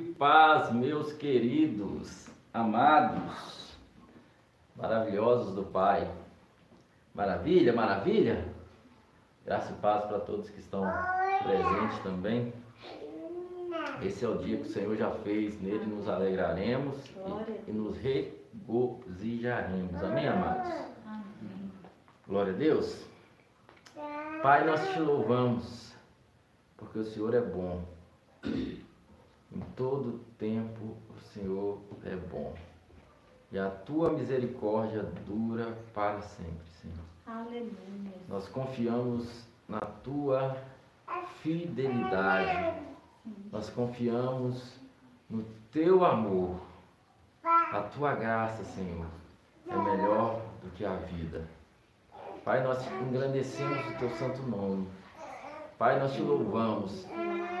paz, meus queridos, amados, maravilhosos do Pai. Maravilha, maravilha. Graça e paz para todos que estão presentes também. Esse é o dia que o Senhor já fez, nele nos alegraremos e, e nos regozijaremos. Amém, amados? Glória a Deus. Pai, nós te louvamos, porque o Senhor é bom. Em todo tempo o Senhor é bom. E a tua misericórdia dura para sempre, Senhor. Aleluia. Nós confiamos na tua fidelidade. Nós confiamos no teu amor. A tua graça, Senhor, é melhor do que a vida. Pai, nós engrandecemos o teu santo nome. Pai, nós te louvamos.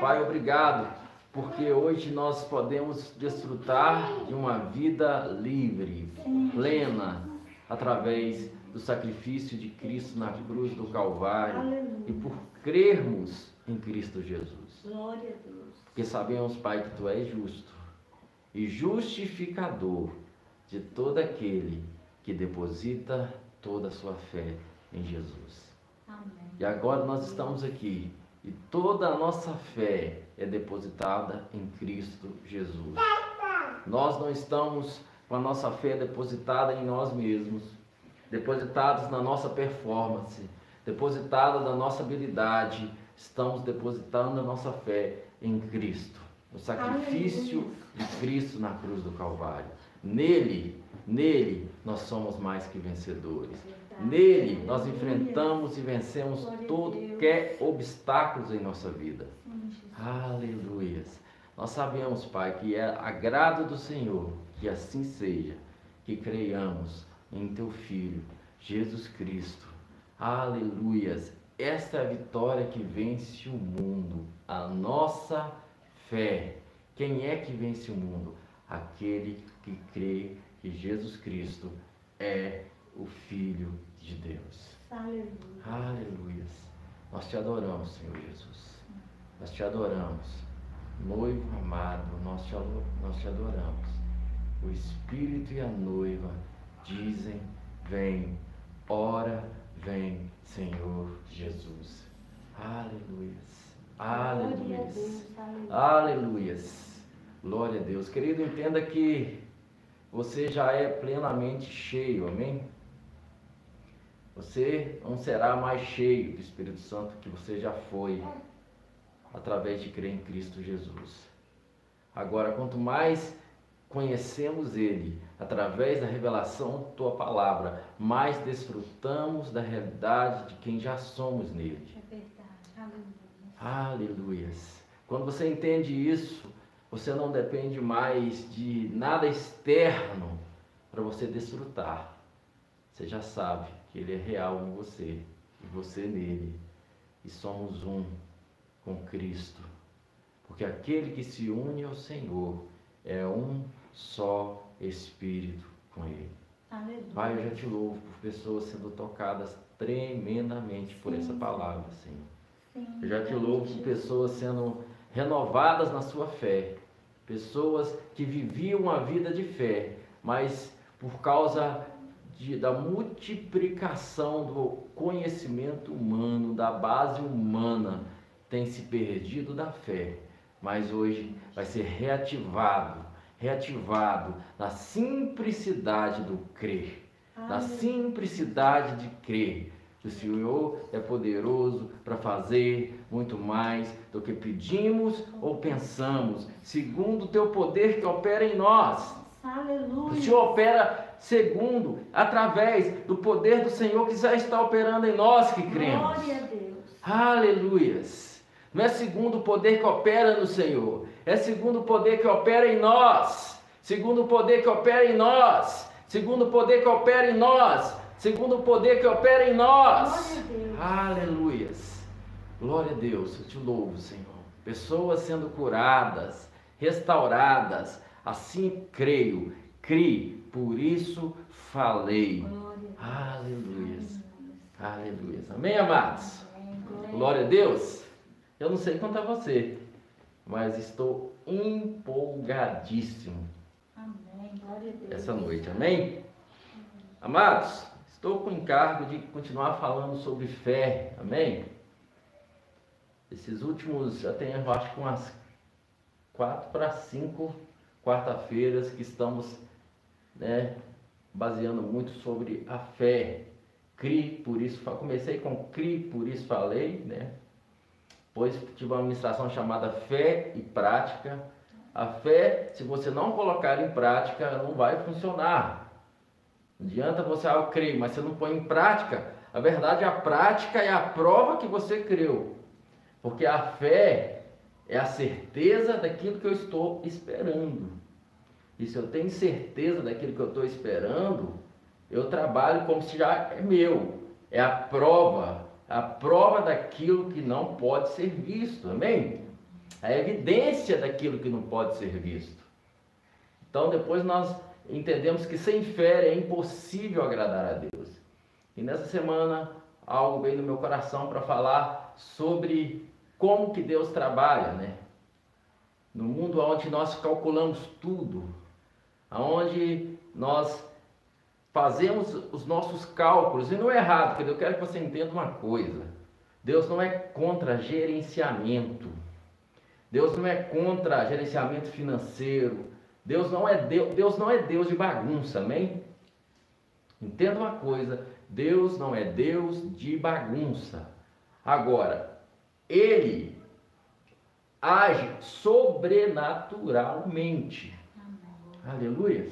Pai, obrigado porque hoje nós podemos desfrutar de uma vida livre, plena, através do sacrifício de Cristo na cruz do Calvário Aleluia. e por crermos em Cristo Jesus. Glória a Deus. Porque sabemos, Pai, que Tu és justo e justificador de todo aquele que deposita toda a sua fé em Jesus. Amém. E agora nós estamos aqui e toda a nossa fé é depositada em Cristo Jesus. Nós não estamos com a nossa fé depositada em nós mesmos, depositados na nossa performance, depositada na nossa habilidade, estamos depositando a nossa fé em Cristo, no sacrifício de Cristo na cruz do Calvário. Nele, nele nós somos mais que vencedores. Nele nós enfrentamos e vencemos todo qualquer obstáculos em nossa vida. Aleluias. Nós sabemos, Pai, que é agrado do Senhor que assim seja, que creiamos em Teu Filho, Jesus Cristo. Aleluias. Esta é a vitória que vence o mundo, a nossa fé. Quem é que vence o mundo? Aquele que crê que Jesus Cristo é o Filho de Deus. Aleluia. Aleluias. Nós te adoramos, Senhor Jesus. Nós te adoramos. Noivo amado, nós te, nós te adoramos. O Espírito e a noiva dizem: Vem, ora, vem, Senhor Jesus. Aleluias. Aleluias. Aleluias. Glória a Deus. Querido, entenda que você já é plenamente cheio, amém? Você não será mais cheio do Espírito Santo que você já foi através de crer em Cristo Jesus. Agora, quanto mais conhecemos Ele através da revelação da Tua palavra, mais desfrutamos da realidade de quem já somos nele. É verdade. Aleluia. Aleluias. Quando você entende isso, você não depende mais de nada externo para você desfrutar. Você já sabe que Ele é real em você e você nele. E somos um com Cristo. Porque aquele que se une ao Senhor é um só Espírito com Ele. Aleluia. Pai, eu já te louvo por pessoas sendo tocadas tremendamente por Sim. essa palavra, Senhor. Sim, Eu já te louvo por pessoas sendo renovadas na sua fé. Pessoas que viviam uma vida de fé, mas por causa de, da multiplicação do conhecimento humano, da base humana, tem se perdido da fé. Mas hoje vai ser reativado, reativado na simplicidade do crer, na simplicidade de crer. O Senhor é poderoso para fazer muito mais do que pedimos ou pensamos, segundo o teu poder que opera em nós. O Aleluia. Senhor opera segundo, através do poder do Senhor que já está operando em nós que cremos. Glória a Deus. Aleluias. Não é segundo o poder que opera no Senhor, é segundo o poder que opera em nós. Segundo o poder que opera em nós. Segundo o poder que opera em nós. Segundo o poder que opera em nós. Aleluias. Glória a Deus, eu te louvo, Senhor. Pessoas sendo curadas, restauradas. Assim creio, crie, por isso falei. Aleluias. Aleluias. Amém, amados? Glória a Deus. Eu não sei quanto a você, mas estou empolgadíssimo Amém. Glória a Deus. essa noite, amém? Amados, estou com o encargo de continuar falando sobre fé, amém? Esses últimos, já tem, eu acho que umas quatro para cinco quarta-feiras que estamos, né, baseando muito sobre a fé. Cri, por isso, comecei com cri, por isso falei, né? Pois tive uma administração chamada fé e prática. A fé, se você não colocar em prática, não vai funcionar. Não adianta você, ah, eu creio, mas você não põe em prática. A verdade, a prática é a prova que você creu. Porque a fé é a certeza daquilo que eu estou esperando. E se eu tenho certeza daquilo que eu estou esperando, eu trabalho como se já é meu. É a prova, a prova daquilo que não pode ser visto. Amém? A evidência daquilo que não pode ser visto. Então depois nós entendemos que sem fé é impossível agradar a Deus. E nessa semana algo veio no meu coração para falar sobre como que Deus trabalha, né? No mundo onde nós calculamos tudo, aonde nós fazemos os nossos cálculos, e não é errado, porque eu quero que você entenda uma coisa. Deus não é contra gerenciamento. Deus não é contra gerenciamento financeiro. Deus não é Deus, Deus não é Deus de bagunça, amém? Entenda uma coisa, Deus não é Deus de bagunça. Agora, ele age sobrenaturalmente. Aleluia.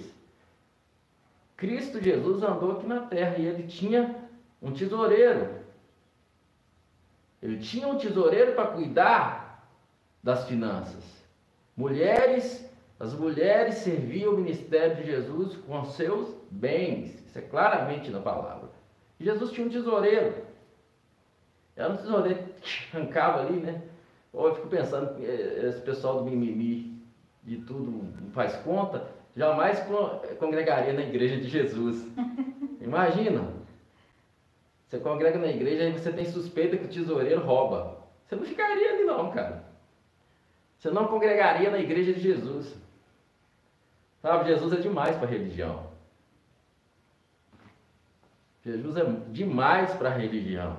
Cristo Jesus andou aqui na terra e ele tinha um tesoureiro. Ele tinha um tesoureiro para cuidar das finanças. Mulheres, as mulheres serviam o ministério de Jesus com seus bens. Isso é claramente na palavra. Jesus tinha um tesoureiro. Era um tesoureiro que arrancava ali, né? Ou eu fico pensando, esse pessoal do mimimi de tudo faz conta, jamais congregaria na igreja de Jesus. Imagina, você congrega na igreja e você tem suspeita que o tesoureiro rouba. Você não ficaria ali não, cara. Você não congregaria na igreja de Jesus. Sabe, Jesus é demais para a religião. Jesus é demais para a religião.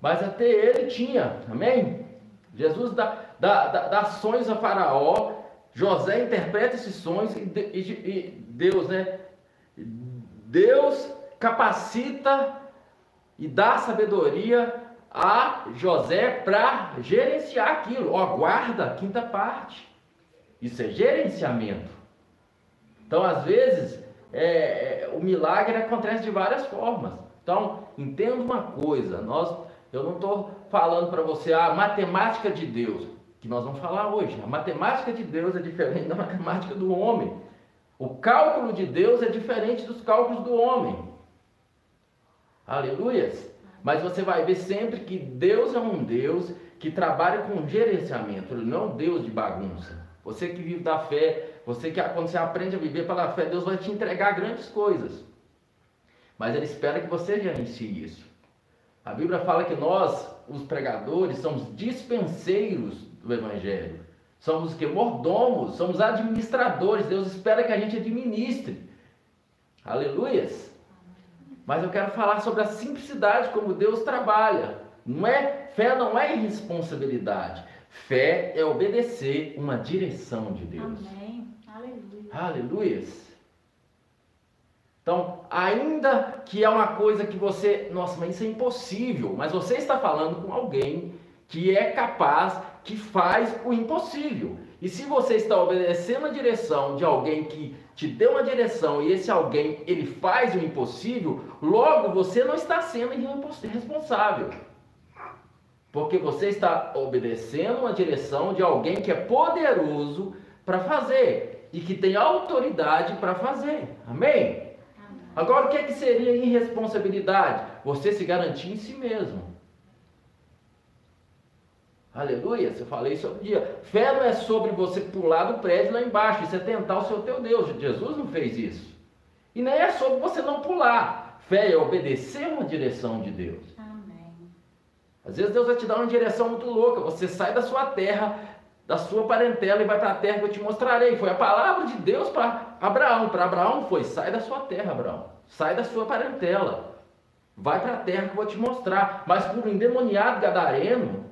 Mas até ele tinha, amém? Jesus dá, dá, dá, dá sonhos a Faraó, José interpreta esses sonhos e, e, e Deus, né? Deus capacita e dá sabedoria a José para gerenciar aquilo. Ó, guarda a quinta parte. Isso é gerenciamento. Então, às vezes, é, é, o milagre acontece de várias formas. Então, entenda uma coisa: nós, eu não estou falando para você a matemática de Deus, que nós vamos falar hoje. A matemática de Deus é diferente da matemática do homem. O cálculo de Deus é diferente dos cálculos do homem. Aleluias! Mas você vai ver sempre que Deus é um Deus que trabalha com gerenciamento, ele não é um Deus de bagunça. Você que vive da fé, você que quando você aprende a viver pela fé, Deus vai te entregar grandes coisas. Mas ele espera que você gerencie isso. A Bíblia fala que nós, os pregadores, somos dispenseiros do evangelho. Somos que mordomos, somos administradores. Deus espera que a gente administre. Aleluias. Mas eu quero falar sobre a simplicidade como Deus trabalha. Não é fé não é irresponsabilidade. Fé é obedecer uma direção de Deus. Amém. Aleluia. Aleluias. Então, ainda que é uma coisa que você, nossa, mas isso é impossível, mas você está falando com alguém que é capaz, que faz o impossível. E se você está obedecendo a direção de alguém que te deu uma direção e esse alguém ele faz o impossível, logo você não está sendo responsável. Porque você está obedecendo uma direção de alguém que é poderoso para fazer e que tem autoridade para fazer. Amém? Agora, o que, é que seria irresponsabilidade? Você se garantir em si mesmo. Aleluia, eu falei isso outro dia. Fé não é sobre você pular do prédio lá embaixo, isso é tentar o seu teu Deus. Jesus não fez isso. E nem é sobre você não pular. Fé é obedecer uma direção de Deus. Amém. Às vezes Deus vai te dar uma direção muito louca. Você sai da sua terra, da sua parentela e vai para a terra que eu te mostrarei. Foi a palavra de Deus para Abraão. Para Abraão foi: sai da sua terra, Abraão. Sai da sua parentela. Vai para a terra que eu vou te mostrar. Mas por um endemoniado gadareno,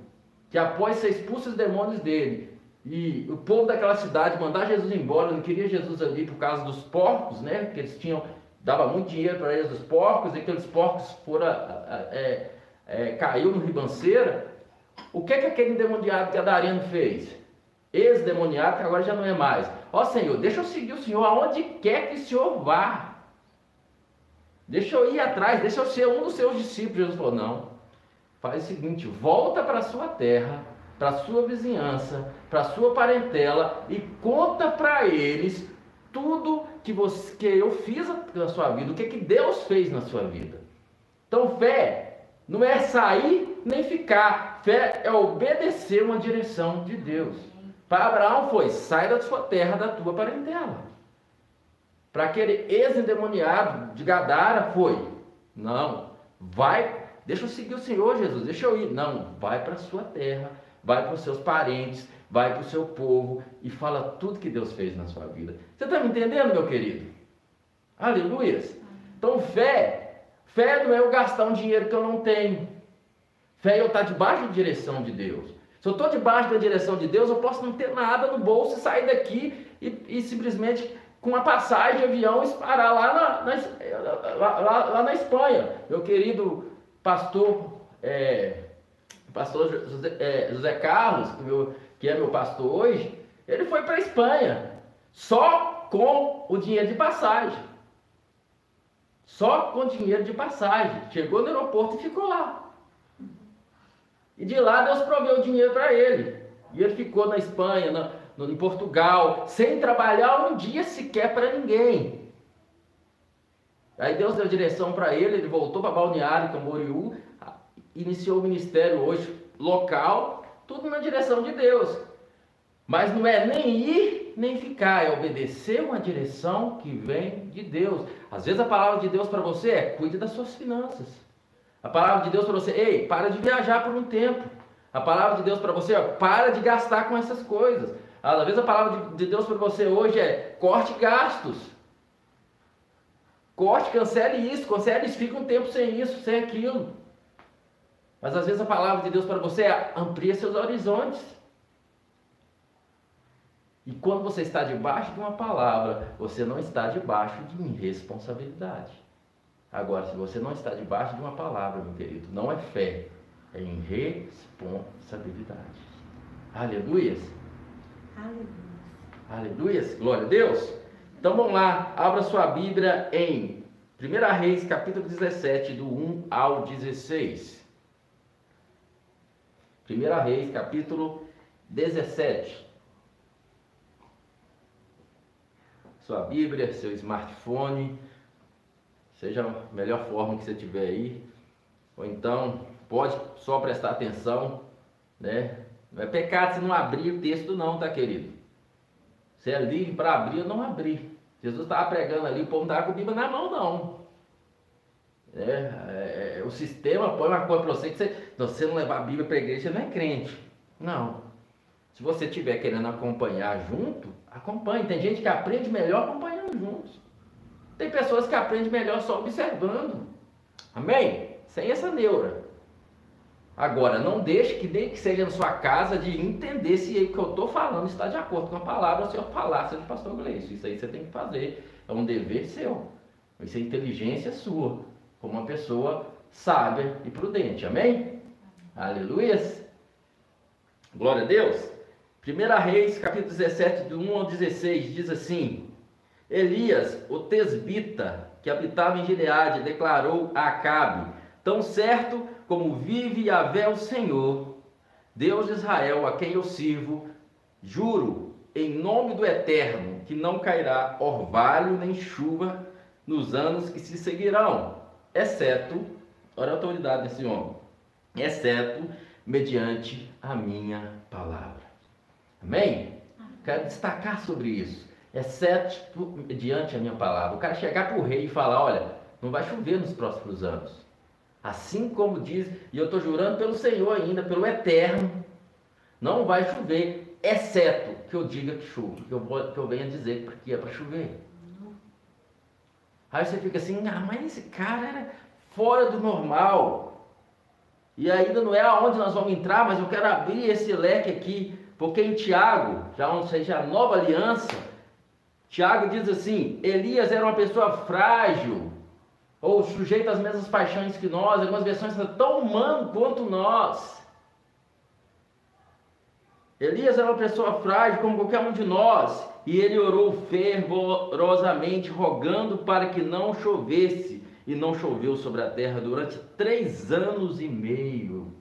que após ser expulso os demônios dele, e o povo daquela cidade mandar Jesus embora, não queria Jesus ali por causa dos porcos, né? Porque eles tinham, dava muito dinheiro para eles, os porcos, e aqueles porcos foram, é, é, caiu no ribanceira. O que que aquele endemoniado gadareno fez? Ex-demoniado, que agora já não é mais. Ó Senhor, deixa eu seguir o Senhor aonde quer que o Senhor vá. Deixa eu ir atrás, deixa eu ser um dos seus discípulos. Jesus falou: não. Faz o seguinte: volta para sua terra para sua vizinhança, para sua parentela e conta para eles tudo que, você, que eu fiz na sua vida, o que, que Deus fez na sua vida. Então, fé não é sair nem ficar, fé é obedecer uma direção de Deus. Para Abraão foi: sai da sua terra, da tua parentela. Para aquele ex-endemoniado de Gadara foi: não, vai, deixa eu seguir o Senhor Jesus, deixa eu ir. Não, vai para a sua terra vai para os seus parentes, vai para o seu povo e fala tudo que Deus fez na sua vida. Você está me entendendo, meu querido? Aleluia. Então, fé, fé não é eu gastar um dinheiro que eu não tenho. Fé é eu estar debaixo da direção de Deus. Se eu estou debaixo da direção de Deus, eu posso não ter nada no bolso e sair daqui e, e simplesmente com uma passagem de avião e parar lá na, na lá, lá, lá, na Espanha. Meu querido pastor é, pastor José, é, José Carlos, que, meu, que é meu pastor hoje, ele foi para a Espanha, só com o dinheiro de passagem. Só com dinheiro de passagem. Chegou no aeroporto e ficou lá. E de lá Deus proveu o dinheiro para ele. E ele ficou na Espanha, na, no, em Portugal, sem trabalhar um dia sequer para ninguém. Aí Deus deu direção para ele, ele voltou para Balneário Camboriú, iniciou o ministério hoje local, tudo na direção de Deus. Mas não é nem ir nem ficar, é obedecer uma direção que vem de Deus. Às vezes a palavra de Deus para você é cuide das suas finanças. A palavra de Deus para você, ei, para de viajar por um tempo. A palavra de Deus para você, ó, para de gastar com essas coisas. Às vezes a palavra de Deus para você hoje é corte gastos. Corte, cancele isso, cancele isso, fica um tempo sem isso, sem aquilo. Mas às vezes a palavra de Deus para você é amplia seus horizontes. E quando você está debaixo de uma palavra, você não está debaixo de irresponsabilidade. Agora, se você não está debaixo de uma palavra, meu querido, não é fé, é irresponsabilidade. Aleluias. Aleluia. Aleluias. Glória a Deus. Então vamos lá, abra sua Bíblia em 1 Reis, capítulo 17, do 1 ao 16. 1 Reis, capítulo 17. Sua Bíblia, seu smartphone, seja a melhor forma que você tiver aí, ou então pode só prestar atenção, né? Não é pecado se não abrir o texto não, tá querido? Você é livre para abrir ou não abrir. Jesus estava pregando ali, o povo não estava com a Bíblia na mão não. É, é, é, o sistema põe uma coisa para você que você, você não levar a Bíblia para a igreja, você não é crente. Não. Se você estiver querendo acompanhar junto, acompanhe. Tem gente que aprende melhor acompanhando juntos. Tem pessoas que aprendem melhor só observando. Amém? Sem essa neura. Agora, não deixe que nem que seja na sua casa de entender se o que eu estou falando está de acordo com a palavra, se eu falar, seja pastor Gleice. Isso aí você tem que fazer. É um dever seu. Isso é inteligência sua como uma pessoa sábia e prudente. Amém? Aleluias. Glória a Deus. 1 Reis, capítulo 17, do 1 ao 16, diz assim: Elias, o tesbita, que habitava em Gileade, declarou a Acabe: Tão certo como vive Yahvé o Senhor, Deus de Israel, a quem eu sirvo, juro em nome do Eterno que não cairá orvalho nem chuva nos anos que se seguirão exceto, olha a autoridade desse homem, exceto mediante a minha palavra. Amém? Quero destacar sobre isso. Exceto mediante a minha palavra. O cara chegar para o rei e falar: olha, não vai chover nos próximos anos. Assim como diz, e eu estou jurando pelo Senhor ainda, pelo Eterno, não vai chover. exceto que eu diga que chuva, que eu, vou, que eu venha dizer que é para chover. Aí você fica assim, ah, mas esse cara era fora do normal. E ainda não é aonde nós vamos entrar, mas eu quero abrir esse leque aqui, porque em Tiago, já ou seja, a nova aliança, Tiago diz assim: Elias era uma pessoa frágil, ou sujeito às mesmas paixões que nós, algumas versões tão humano quanto nós. Elias era uma pessoa frágil como qualquer um de nós, e ele orou fervorosamente, rogando para que não chovesse, e não choveu sobre a terra durante três anos e meio.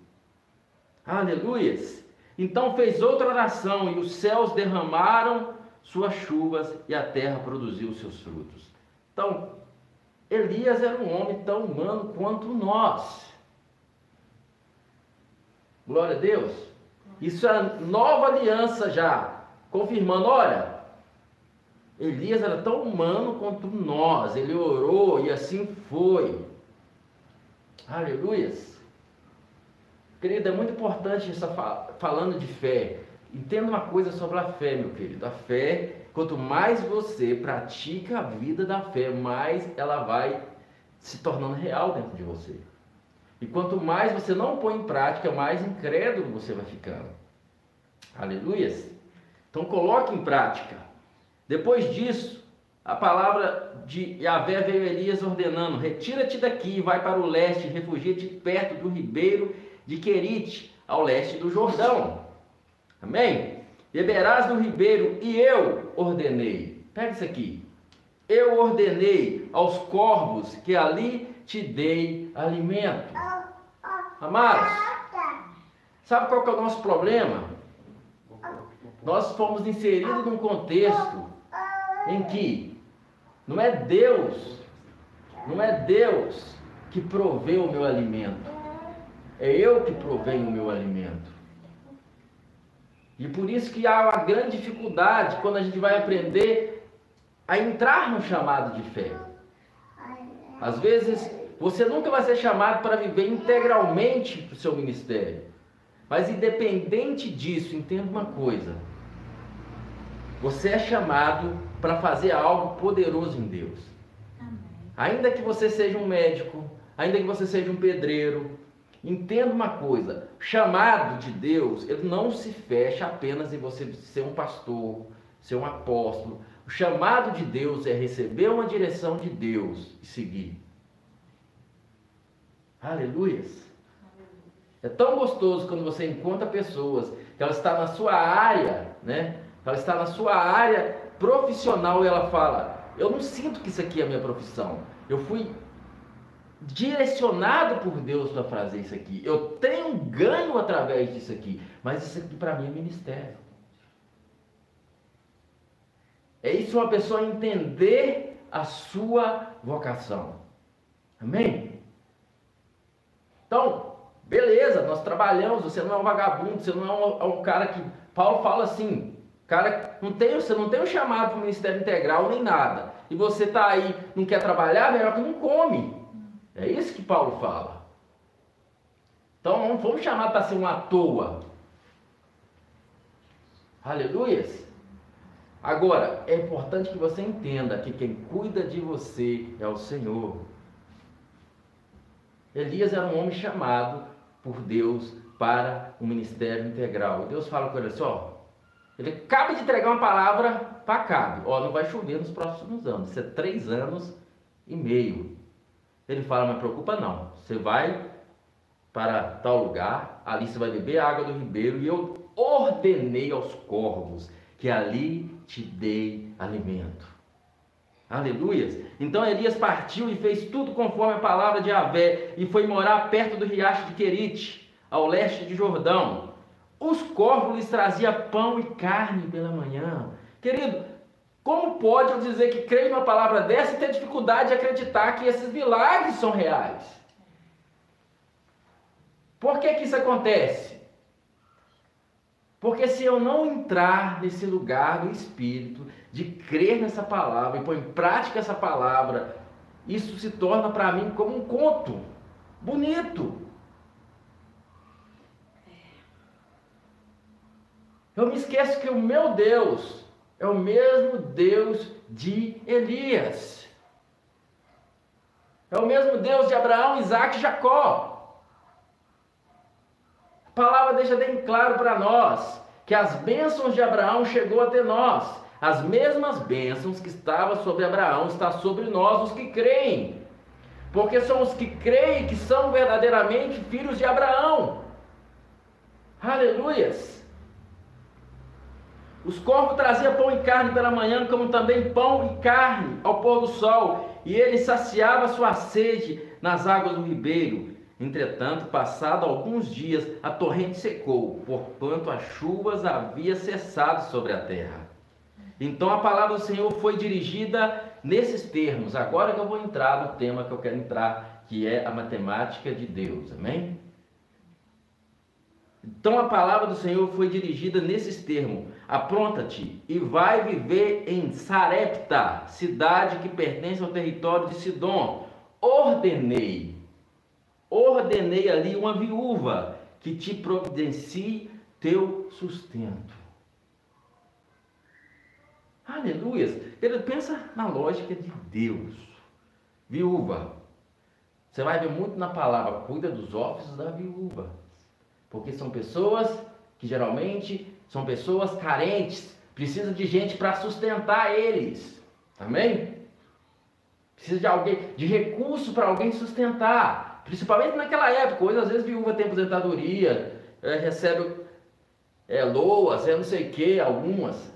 Aleluias! Então fez outra oração, e os céus derramaram suas chuvas, e a terra produziu seus frutos. Então, Elias era um homem tão humano quanto nós. Glória a Deus. Isso é nova aliança já, confirmando, olha, Elias era tão humano quanto nós, ele orou e assim foi. Aleluias. Querido, é muito importante essa falando de fé. Entenda uma coisa sobre a fé, meu querido. A fé, quanto mais você pratica a vida da fé, mais ela vai se tornando real dentro de você. E quanto mais você não põe em prática, mais incrédulo você vai ficando. Aleluias. Então coloque em prática. Depois disso, a palavra de Yahvé veio Elias ordenando: Retira-te daqui vai para o leste, refugia-te perto do ribeiro de Querite, ao leste do Jordão. Amém? Beberás do ribeiro e eu ordenei. Pega isso aqui. Eu ordenei aos corvos que ali te dei alimento. Amados, sabe qual que é o nosso problema? Nós fomos inseridos num contexto em que não é Deus, não é Deus que provê o meu alimento. É eu que provenho o meu alimento. E por isso que há uma grande dificuldade quando a gente vai aprender a entrar no chamado de fé. Às vezes, você nunca vai ser chamado para viver integralmente o seu ministério. Mas independente disso, entenda uma coisa. Você é chamado para fazer algo poderoso em Deus. Ainda que você seja um médico, ainda que você seja um pedreiro, Entenda uma coisa: chamado de Deus, ele não se fecha apenas em você ser um pastor, ser um apóstolo. O chamado de Deus é receber uma direção de Deus e seguir. Aleluias. É tão gostoso quando você encontra pessoas que ela está na sua área, né? Ela está na sua área profissional e ela fala: "Eu não sinto que isso aqui é a minha profissão. Eu fui direcionado por Deus para fazer isso aqui. Eu tenho ganho através disso aqui, mas isso aqui para mim é ministério. É isso uma pessoa entender a sua vocação. Amém? Então, beleza, nós trabalhamos, você não é um vagabundo, você não é um, é um cara que. Paulo fala assim, cara, não tem, você não tem um chamado para o ministério integral nem nada. E você está aí, não quer trabalhar, melhor que não come. É isso que Paulo fala. Então não fomos chamados para ser um à toa. Aleluias. Agora, é importante que você entenda que quem cuida de você é o Senhor. Elias era um homem chamado por Deus para o ministério integral. Deus fala com ele assim: ó, ele acaba de entregar uma palavra para Cabe. Ó, não vai chover nos próximos anos. Isso é três anos e meio. Ele fala, mas preocupa não. Você vai para tal lugar, ali você vai beber a água do ribeiro, e eu ordenei aos corvos que ali te dei alimento. Aleluias. Então Elias partiu e fez tudo conforme a palavra de Avé e foi morar perto do riacho de Querite, ao leste de Jordão. Os corvos lhes traziam pão e carne pela manhã. Querido, como pode eu dizer que creio numa palavra dessa e ter dificuldade de acreditar que esses milagres são reais? Por que, que isso acontece? Porque se eu não entrar nesse lugar do Espírito, de crer nessa palavra e pôr em prática essa palavra, isso se torna para mim como um conto bonito. Eu me esqueço que o meu Deus é o mesmo Deus de Elias. É o mesmo Deus de Abraão, Isaac e Jacó. A palavra deixa bem claro para nós que as bênçãos de Abraão chegou até nós. As mesmas bênçãos que estavam sobre Abraão está sobre nós, os que creem. Porque são os que creem que são verdadeiramente filhos de Abraão. Aleluias! Os corvos traziam pão e carne pela manhã, como também pão e carne ao pôr do sol, e ele saciava sua sede nas águas do ribeiro. Entretanto, passado alguns dias, a torrente secou, porquanto as chuvas havia cessado sobre a terra. Então a palavra do Senhor foi dirigida nesses termos. Agora que eu vou entrar no tema que eu quero entrar, que é a matemática de Deus. Amém? Então a palavra do Senhor foi dirigida nesses termos: Apronta-te e vai viver em Sarepta, cidade que pertence ao território de Sidom. Ordenei, ordenei ali uma viúva que te providencie teu sustento. Aleluia! Ele pensa na lógica de Deus. Viúva. Você vai ver muito na palavra, cuida dos ossos da viúva. Porque são pessoas que geralmente são pessoas carentes, precisam de gente para sustentar eles. Amém? Precisa de alguém, de recurso para alguém sustentar. Principalmente naquela época, hoje às vezes viúva tem aposentadoria, é, recebe é, loas, é não sei o que, algumas.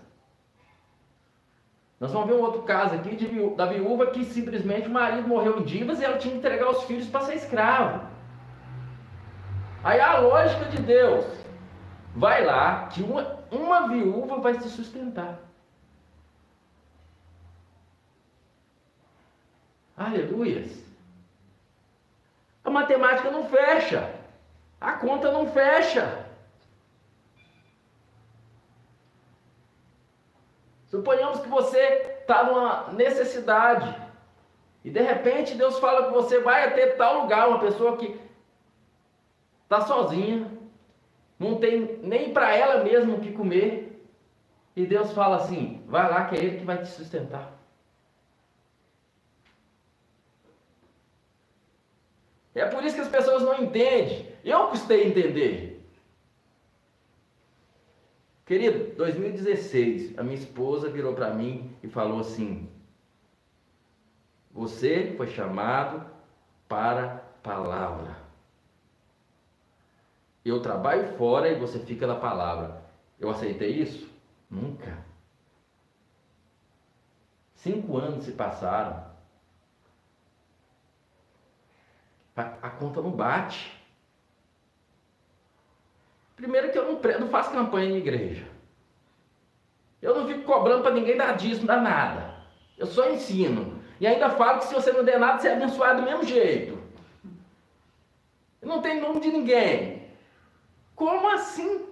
Nós vamos ver um outro caso aqui de, da viúva que simplesmente o marido morreu em divas e ela tinha que entregar os filhos para ser escravo. Aí a lógica de Deus vai lá que uma, uma viúva vai se sustentar. Aleluias. A matemática não fecha. A conta não fecha. Suponhamos que você está numa necessidade e de repente Deus fala que você vai até tal lugar, uma pessoa que está sozinha, não tem nem para ela mesma o que comer, e Deus fala assim: vai lá que é Ele que vai te sustentar. É por isso que as pessoas não entendem. Eu custei entender. Querido, 2016, a minha esposa virou para mim e falou assim: Você foi chamado para palavra. Eu trabalho fora e você fica na palavra. Eu aceitei isso? Nunca. Cinco anos se passaram. A, conta não bate. Primeiro que eu não, não faço campanha em igreja. Eu não fico cobrando para ninguém dar dízimo, dar nada. Eu só ensino. E ainda falo que se você não der nada, você é abençoado do mesmo jeito. Eu não tenho nome de ninguém. Como assim?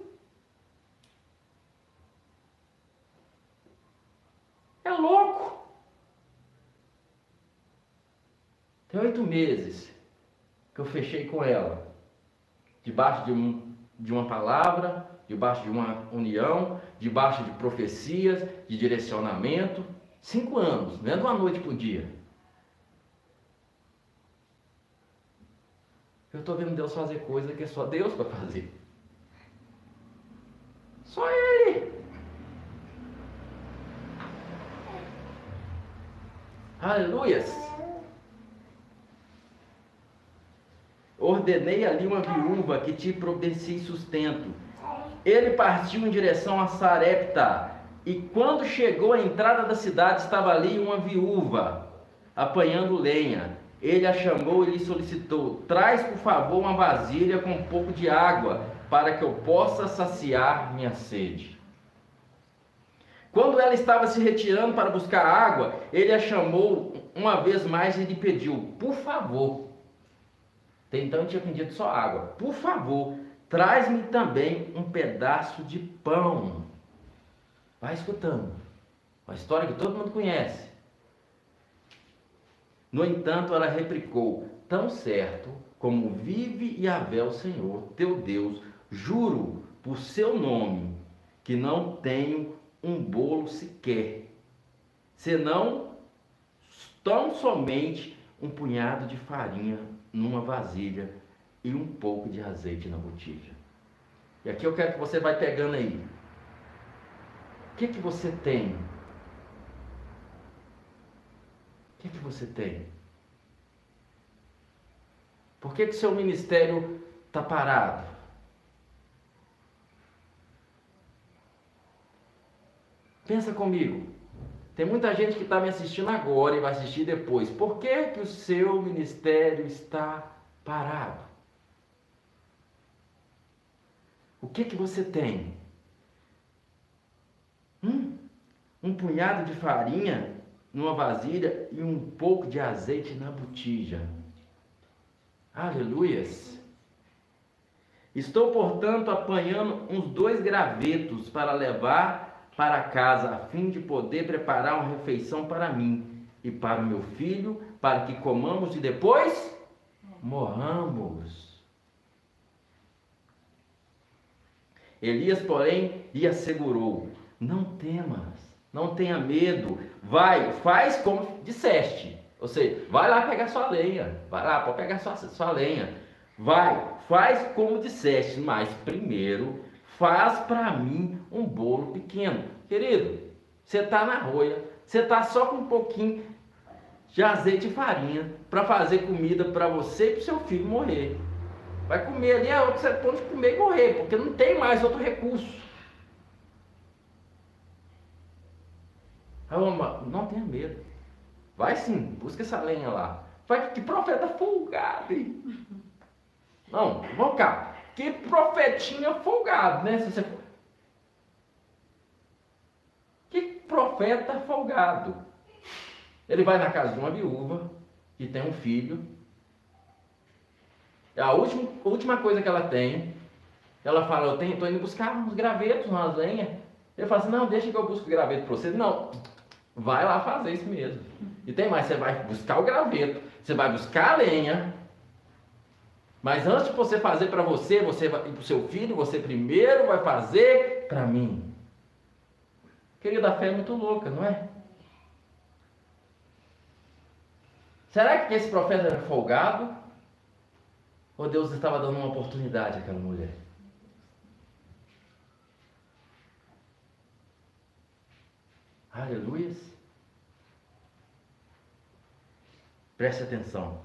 É louco. Tem oito meses que eu fechei com ela, debaixo de, um, de uma palavra, debaixo de uma união, debaixo de profecias, de direcionamento. Cinco anos, não é de uma noite por dia. Eu estou vendo Deus fazer coisa que é só Deus para fazer. Só ele. Aleluias. Ordenei ali uma viúva que te providencie sustento. Ele partiu em direção a Sarepta. E quando chegou à entrada da cidade, estava ali uma viúva apanhando lenha. Ele a chamou e lhe solicitou: Traz, por favor, uma vasilha com um pouco de água para que eu possa saciar minha sede. Quando ela estava se retirando para buscar água, ele a chamou uma vez mais e lhe pediu: Por favor. Até então tinha pedido só água. Por favor, traz-me também um pedaço de pão. Vai escutando. Uma história que todo mundo conhece. No entanto, ela replicou: Tão certo como vive Yahvé o Senhor, teu Deus, Juro por seu nome que não tenho um bolo sequer, senão tão somente um punhado de farinha numa vasilha e um pouco de azeite na botija. E aqui eu quero que você vai pegando aí. O que que você tem? O que que você tem? Por que que seu ministério está parado? Pensa comigo. Tem muita gente que está me assistindo agora e vai assistir depois. Por que, que o seu ministério está parado? O que que você tem? Hum? Um punhado de farinha numa vasilha e um pouco de azeite na botija. Aleluias! Estou, portanto, apanhando uns dois gravetos para levar para casa, a fim de poder preparar uma refeição para mim e para o meu filho, para que comamos e depois morramos. Elias, porém, lhe assegurou: Não temas, não tenha medo, vai, faz como disseste. Ou seja, vai lá pegar sua lenha, vai lá, pode pegar sua, sua lenha. Vai, faz como disseste, mas primeiro faz para mim um bolo pequeno. Querido, você está na roia, você está só com um pouquinho de azeite e farinha para fazer comida para você e para seu filho morrer. Vai comer ali, é você pode comer e morrer, porque não tem mais outro recurso. Não tenha medo. Vai sim, busca essa lenha lá. Vai, que profeta folgado, hein? Não, vamos cá. Que profetinha folgado, né? Se você... Que profeta folgado. Ele vai na casa de uma viúva que tem um filho a última, a última coisa que ela tem, ela fala, eu tenho, tô indo buscar uns gravetos, umas lenhas. Ele fala assim, não, deixa que eu busco o graveto para você. Não, vai lá fazer isso mesmo. E tem mais, você vai buscar o graveto, você vai buscar a lenha. Mas antes de você fazer para você, você vai, e para o seu filho, você primeiro vai fazer para mim. Querida, a fé é muito louca, não é? Será que esse profeta era folgado? Ou Deus estava dando uma oportunidade àquela mulher? Aleluia. Preste atenção.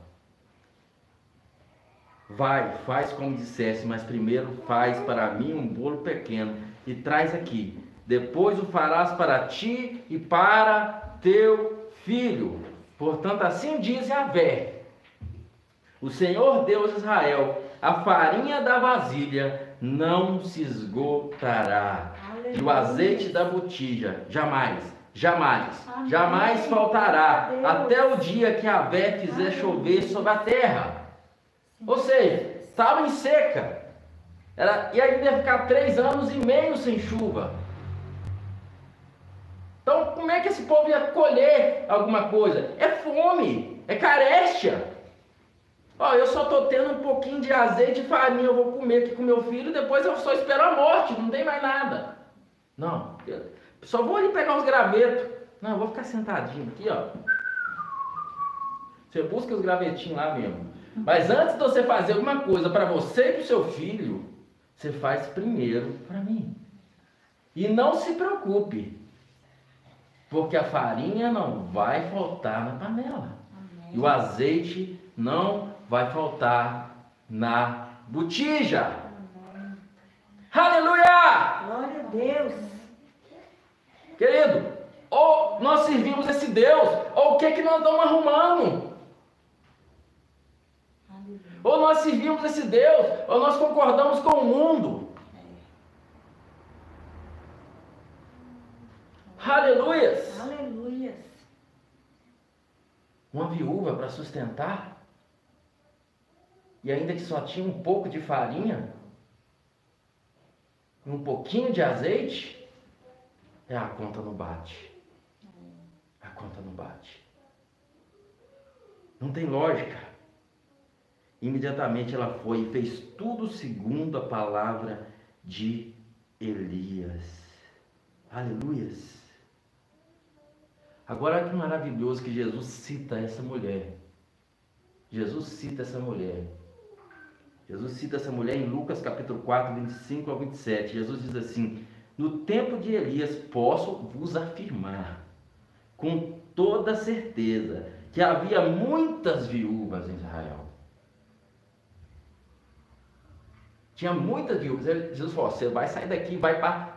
Vai, faz como dissesse, mas primeiro faz para mim um bolo pequeno e traz aqui. Depois o farás para ti e para teu filho. Portanto, assim diz Yahvé: o Senhor Deus de Israel, a farinha da vasilha não se esgotará, Aleluia. e o azeite da botija jamais, jamais, Amém. jamais faltará, até o dia que a Vé fizer chover sobre a terra. Ou seja, estava em seca. Era, e aí ia ficar três anos e meio sem chuva. É que esse povo ia colher alguma coisa? É fome, é carestia. Ó, eu só tô tendo um pouquinho de azeite e farinha, eu vou comer aqui com meu filho, depois eu só espero a morte, não tem mais nada. Não, só vou ali pegar os gravetos. Não, eu vou ficar sentadinho aqui, ó. Você busca os gravetinhos lá mesmo. Mas antes de você fazer alguma coisa para você e para o seu filho, você faz primeiro para mim. E não se preocupe, porque a farinha não vai faltar na panela. Amém. E o azeite não vai faltar na botija. Amém. Aleluia! Glória a Deus. Querido, ou nós servimos esse Deus, ou o que, que nós estamos arrumando? Ou nós servimos esse Deus, ou nós concordamos com o mundo. Aleluias! Aleluias! Uma viúva para sustentar e ainda que só tinha um pouco de farinha, e um pouquinho de azeite, é a conta não bate. A conta não bate. Não tem lógica. Imediatamente ela foi e fez tudo segundo a palavra de Elias. Aleluias. Agora que maravilhoso que Jesus cita essa mulher. Jesus cita essa mulher. Jesus cita essa mulher em Lucas capítulo 4, 25 ao 27. Jesus diz assim: No tempo de Elias posso vos afirmar com toda certeza que havia muitas viúvas em Israel. Tinha muitas viúvas. Jesus falou: Você vai sair daqui, vai para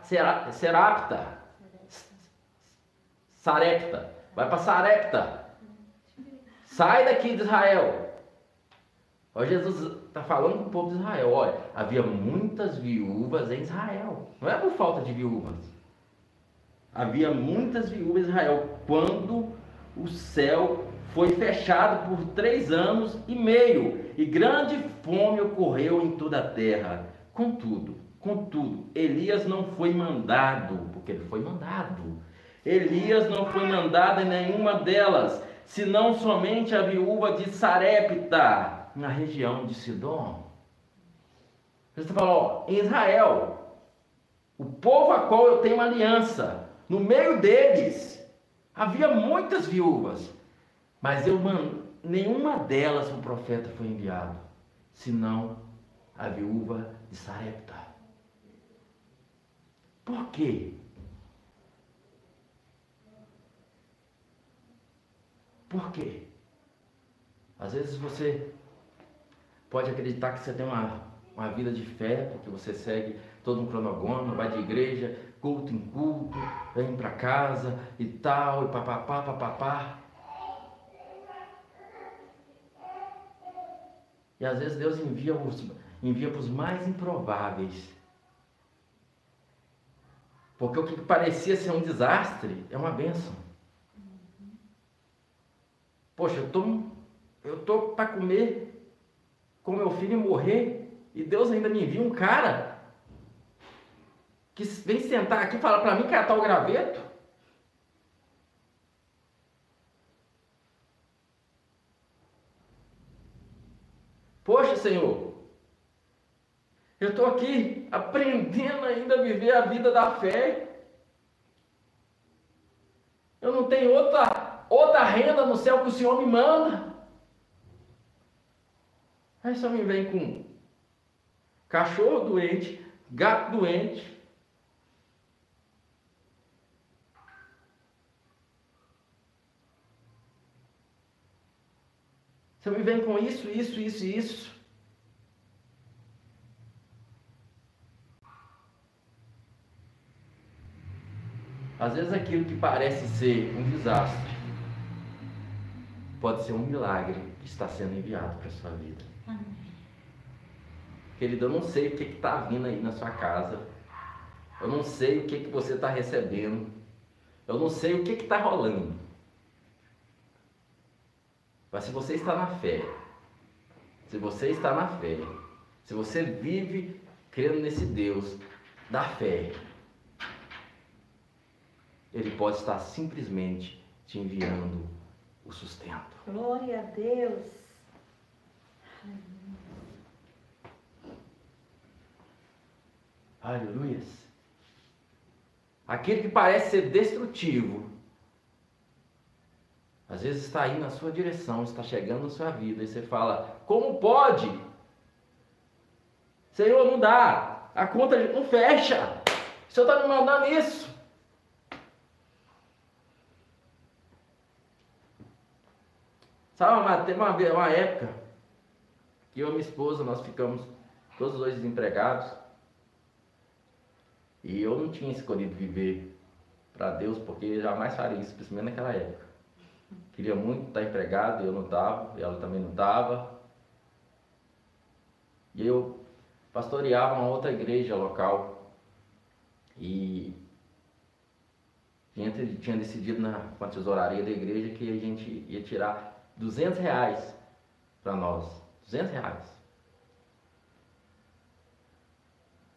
Serapta. Sarepta. Vai para Sarepta. Sai daqui de Israel. Olha, Jesus está falando com o povo de Israel. Olha, havia muitas viúvas em Israel. Não é por falta de viúvas. Havia muitas viúvas em Israel quando o céu foi fechado por três anos e meio, e grande fome ocorreu em toda a terra. Contudo, contudo, Elias não foi mandado, porque ele foi mandado Elias não foi mandado em nenhuma delas, senão somente a viúva de Sarepta, na região de Sidom. Você falou, em Israel, o povo a qual eu tenho aliança, no meio deles havia muitas viúvas, mas eu nenhuma delas o profeta foi enviado, senão a viúva de Sarepta. Por quê? Por quê? Às vezes você pode acreditar que você tem uma, uma vida de fé, porque você segue todo um cronograma, vai de igreja, culto em culto, vem para casa e tal, e papapá, papapá. E às vezes Deus envia os, envia para os mais improváveis. Porque o que parecia ser um desastre é uma bênção. Poxa, eu tô, eu tô para comer com meu filho morrer e Deus ainda me envia um cara que vem sentar aqui e fala para mim catar o graveto. Poxa, Senhor, eu estou aqui aprendendo ainda a viver a vida da fé. Eu não tenho outra outra renda no céu que o Senhor me manda. Aí só me vem com cachorro doente, gato doente. Você me vem com isso, isso, isso isso. Às vezes aquilo que parece ser um desastre pode ser um milagre que está sendo enviado para a sua vida. Amém. Querido, eu não sei o que está vindo aí na sua casa. Eu não sei o que, que você está recebendo. Eu não sei o que está rolando. Mas se você está na fé, se você está na fé, se você vive crendo nesse Deus da fé, Ele pode estar simplesmente te enviando o sustento. Glória a Deus. Aleluia. Aquele que parece ser destrutivo, às vezes está aí na sua direção, está chegando na sua vida, e você fala: Como pode? Senhor, não dá, a conta não fecha. O Senhor está me mandando isso. Sabe, mas teve uma, uma época que eu e minha esposa, nós ficamos todos os dois desempregados. E eu não tinha escolhido viver para Deus, porque jamais faria isso, principalmente naquela época. Queria muito estar empregado, eu não estava, ela também não estava. E eu pastoreava uma outra igreja local. E a gente tinha decidido na, tesouraria da igreja que a gente ia tirar 200 reais para nós. 200 reais.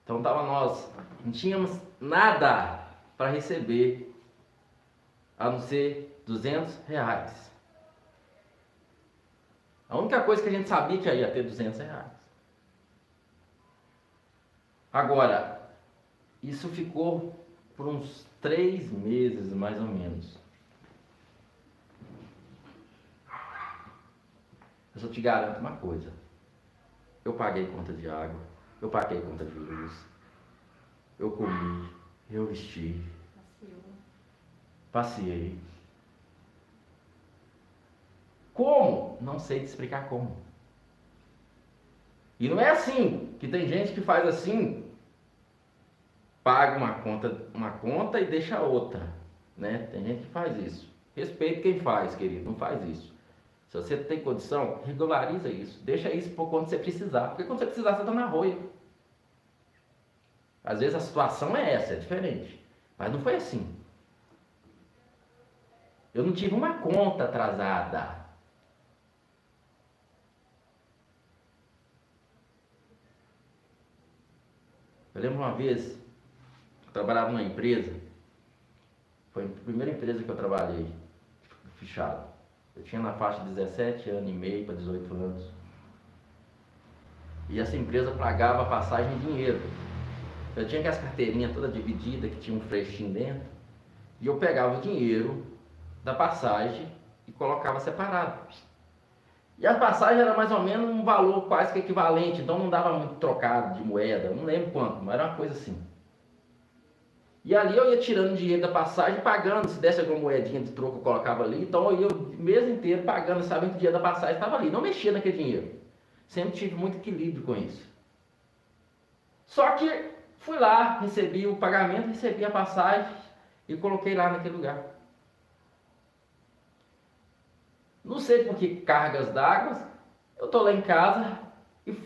Então tava nós, não tínhamos nada para receber a não ser 200 reais. A única coisa que a gente sabia que ia ter 200 reais. Agora, isso ficou por uns três meses mais ou menos. Eu só te garanto uma coisa. Eu paguei conta de água, eu paguei conta de luz, eu comi, eu vesti, passeei. Como? Não sei te explicar como. E não é assim, que tem gente que faz assim, paga uma conta, uma conta e deixa outra, né? Tem gente que faz isso. Respeito quem faz, querido, não faz isso. Se você tem condição, regulariza isso. Deixa isso por quando você precisar. Porque quando você precisar, você está na roia. Às vezes a situação é essa, é diferente. Mas não foi assim. Eu não tive uma conta atrasada. Eu lembro uma vez, eu trabalhava numa empresa, foi a primeira empresa que eu trabalhei, fechado. Eu tinha na faixa de 17 anos e meio para 18 anos. E essa empresa pagava passagem em dinheiro. Eu tinha as carteirinhas toda dividida, que tinha um frechinho dentro. E eu pegava o dinheiro da passagem e colocava separado. E a passagem era mais ou menos um valor quase que equivalente, então não dava muito trocado de moeda, não lembro quanto, mas era uma coisa assim. E ali eu ia tirando dinheiro da passagem, pagando, se desse alguma moedinha de troco eu colocava ali, então eu ia o mês inteiro pagando, sabendo que o dinheiro da passagem estava ali, não mexia naquele dinheiro. Sempre tive muito equilíbrio com isso. Só que fui lá, recebi o pagamento, recebi a passagem e coloquei lá naquele lugar. Não sei por que cargas d'água, eu estou lá em casa e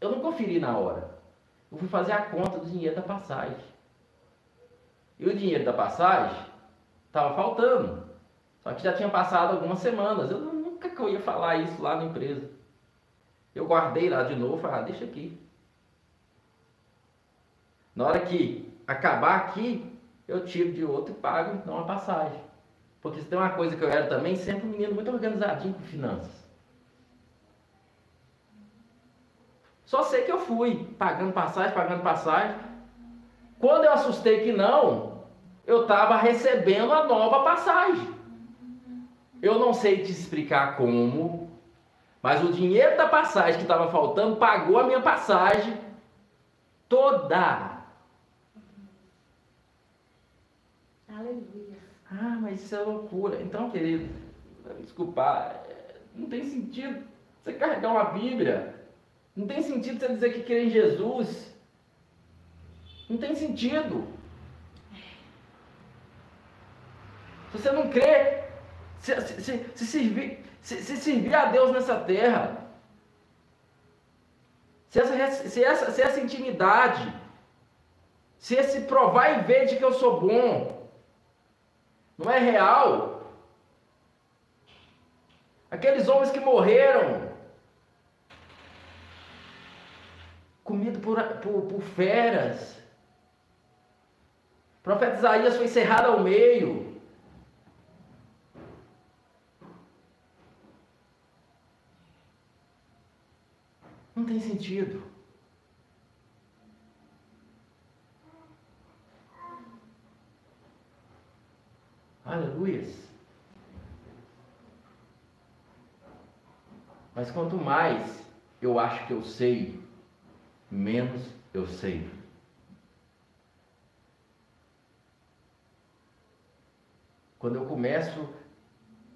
eu não conferi na hora. Eu fui fazer a conta do dinheiro da passagem. E o dinheiro da passagem estava faltando. Só que já tinha passado algumas semanas. Eu nunca que eu ia falar isso lá na empresa. Eu guardei lá de novo, falei, ah, deixa aqui. Na hora que acabar aqui, eu tiro de outro e pago então a passagem. Porque se tem uma coisa que eu era também, sempre um menino muito organizadinho com finanças. Só sei que eu fui, pagando passagem, pagando passagem. Quando eu assustei que não, eu estava recebendo a nova passagem. Eu não sei te explicar como, mas o dinheiro da passagem que estava faltando pagou a minha passagem toda. Aleluia. Ah, mas isso é loucura. Então, querido, desculpar, não tem sentido você carregar uma Bíblia. Não tem sentido você dizer que crê em Jesus. Não tem sentido. Se você não crê, se, se, se, servir, se, se servir a Deus nessa terra, se essa, se essa, se essa intimidade, se esse provar e ver de que eu sou bom, não é real. Aqueles homens que morreram, comido por, por, por feras, o profeta Isaías foi cerrado ao meio. Não tem sentido. Aleluias. Mas quanto mais eu acho que eu sei, menos eu sei. quando eu começo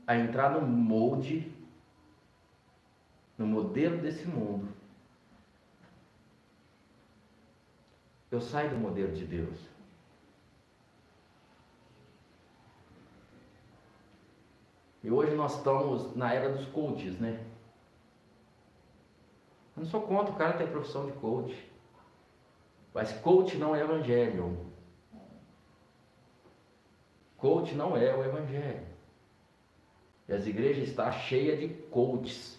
a entrar no molde, no modelo desse mundo, eu saio do modelo de Deus. E hoje nós estamos na era dos coaches, né? Eu não sou contra o cara ter profissão de coach. Mas coach não é evangelho. Coach não é o evangelho. E as igrejas estão cheias de coaches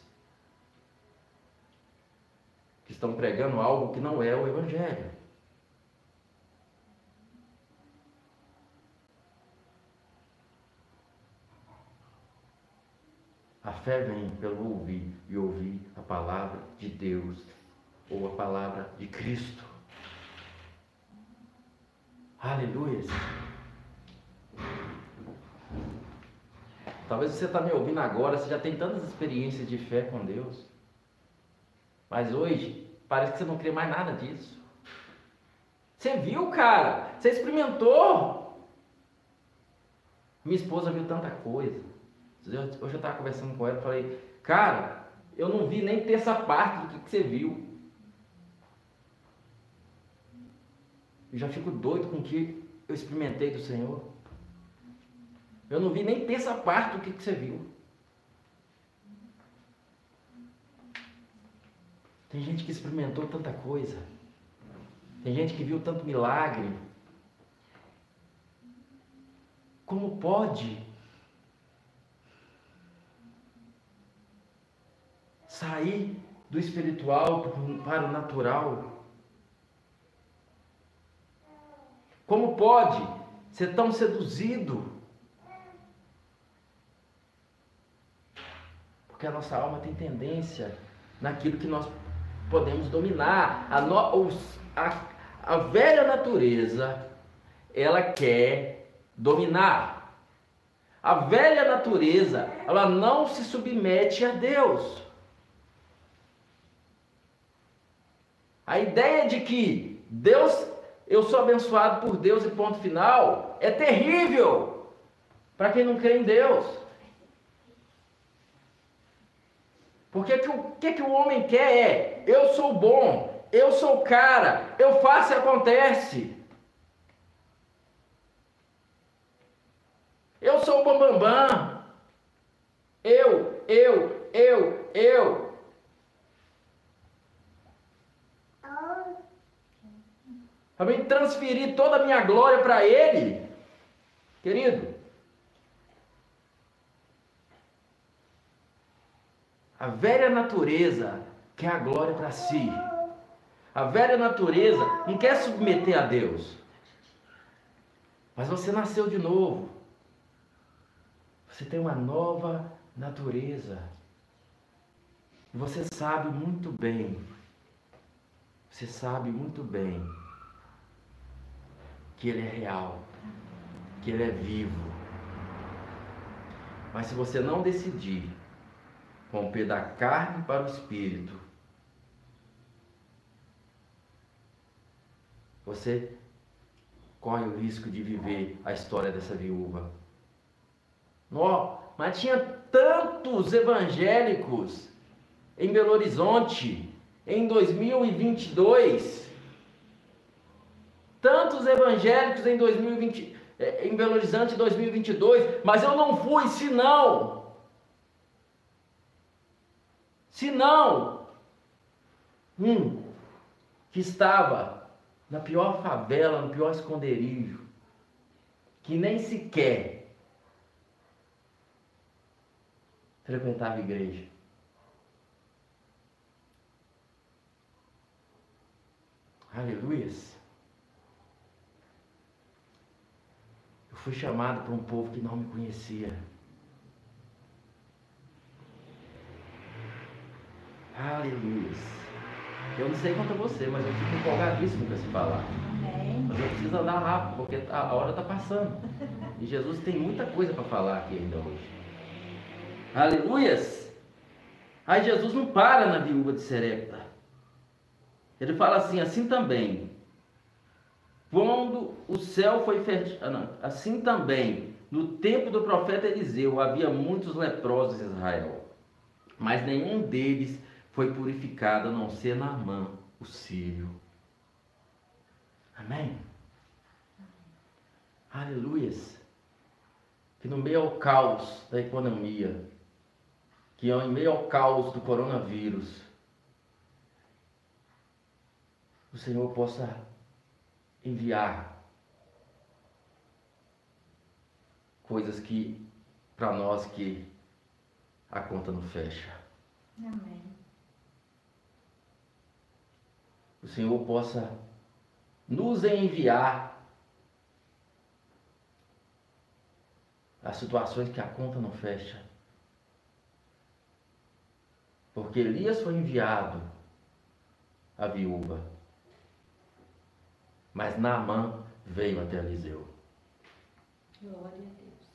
que estão pregando algo que não é o evangelho. A fé vem pelo ouvir e ouvir a palavra de Deus ou a palavra de Cristo. Aleluia! Talvez você está me ouvindo agora, você já tem tantas experiências de fé com Deus. Mas hoje, parece que você não crê mais nada disso. Você viu, cara? Você experimentou? Minha esposa viu tanta coisa. Hoje eu estava conversando com ela falei, cara, eu não vi nem terça parte do que, que você viu. Eu já fico doido com o que eu experimentei do Senhor. Eu não vi nem terça parte do que, que você viu. Tem gente que experimentou tanta coisa. Tem gente que viu tanto milagre. Como pode sair do espiritual para o natural? Como pode ser tão seduzido? Porque a nossa alma tem tendência naquilo que nós podemos dominar. A, no, a, a velha natureza, ela quer dominar. A velha natureza, ela não se submete a Deus. A ideia de que Deus, eu sou abençoado por Deus e ponto final, é terrível para quem não crê em Deus. Porque que, o que, que o homem quer é, eu sou bom, eu sou cara, eu faço e acontece. Eu sou o bambambam. Bam, bam. Eu, eu, eu, eu. Mim transferir toda a minha glória para Ele, querido. A velha natureza quer a glória para si. A velha natureza não quer submeter a Deus. Mas você nasceu de novo. Você tem uma nova natureza. Você sabe muito bem. Você sabe muito bem que ele é real, que ele é vivo. Mas se você não decidir romper da carne para o espírito, você corre o risco de viver a história dessa viúva. Ó, mas tinha tantos evangélicos em Belo Horizonte em 2022. Tantos evangélicos em 2020, eh, em Belo Horizonte 2022, mas eu não fui senão se não, um que estava na pior favela, no pior esconderijo, que nem sequer frequentava igreja. Aleluias. Eu fui chamado para um povo que não me conhecia. Aleluia. Eu não sei quanto a você, mas eu fico empolgadíssimo com esse falar. Amém. Mas eu preciso andar rápido, porque a hora está passando. E Jesus tem muita coisa para falar aqui ainda hoje. Aleluias! Aí Jesus não para na viúva de Serepta. Ele fala assim, assim também. Quando o céu foi fechado, ah, assim também, no tempo do profeta Eliseu, havia muitos leprosos em Israel, mas nenhum deles foi purificado a não ser Naamã, o sírio. Amém? Aleluias. Que no meio ao caos da economia, que em meio ao caos do coronavírus, o Senhor possa enviar coisas que para nós que a conta não fecha. Amém. o Senhor possa nos enviar as situações que a conta não fecha. Porque Elias foi enviado à viúva, mas Naamã veio até Eliseu. Glória a Deus.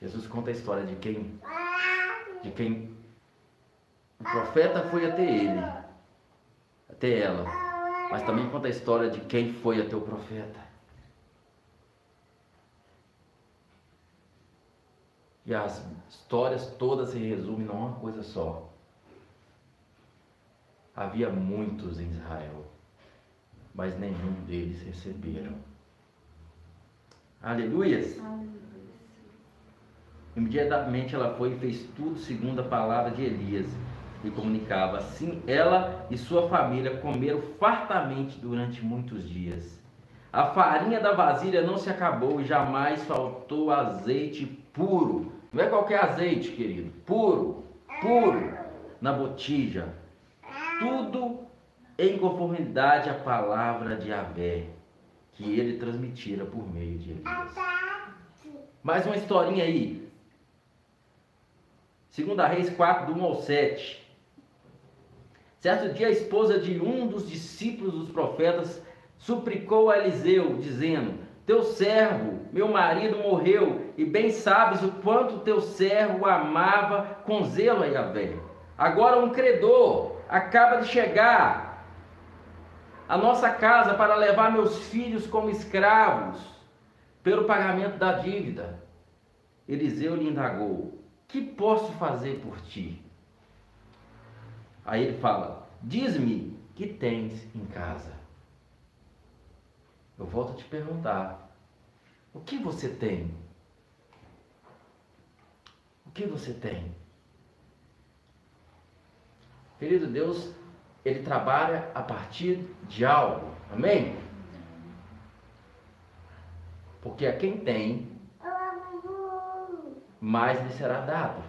Jesus conta a história de quem de quem o profeta foi até ele, até ela, mas também conta a história de quem foi até o profeta. E as histórias todas se resumem numa coisa só. Havia muitos em Israel, mas nenhum deles receberam. Aleluias! Imediatamente ela foi e fez tudo segundo a palavra de Elias e comunicava. Assim, ela e sua família comeram fartamente durante muitos dias. A farinha da vasilha não se acabou e jamais faltou azeite puro. Não é qualquer azeite, querido. Puro, puro, na botija. Tudo em conformidade à palavra de Avé, que ele transmitira por meio de Elias. Mais uma historinha aí. Segunda Reis 4, do 1 ao 7. Certo dia, a esposa de um dos discípulos dos profetas suplicou a Eliseu, dizendo: Teu servo, meu marido, morreu, e bem sabes o quanto teu servo amava com zelo a Yahvé. Agora um credor acaba de chegar à nossa casa para levar meus filhos como escravos pelo pagamento da dívida. Eliseu lhe indagou: Que posso fazer por ti? Aí ele fala: Diz-me que tens em casa. Eu volto a te perguntar: O que você tem? O que você tem? Querido Deus, Ele trabalha a partir de algo. Amém? Porque a quem tem, mais lhe será dado.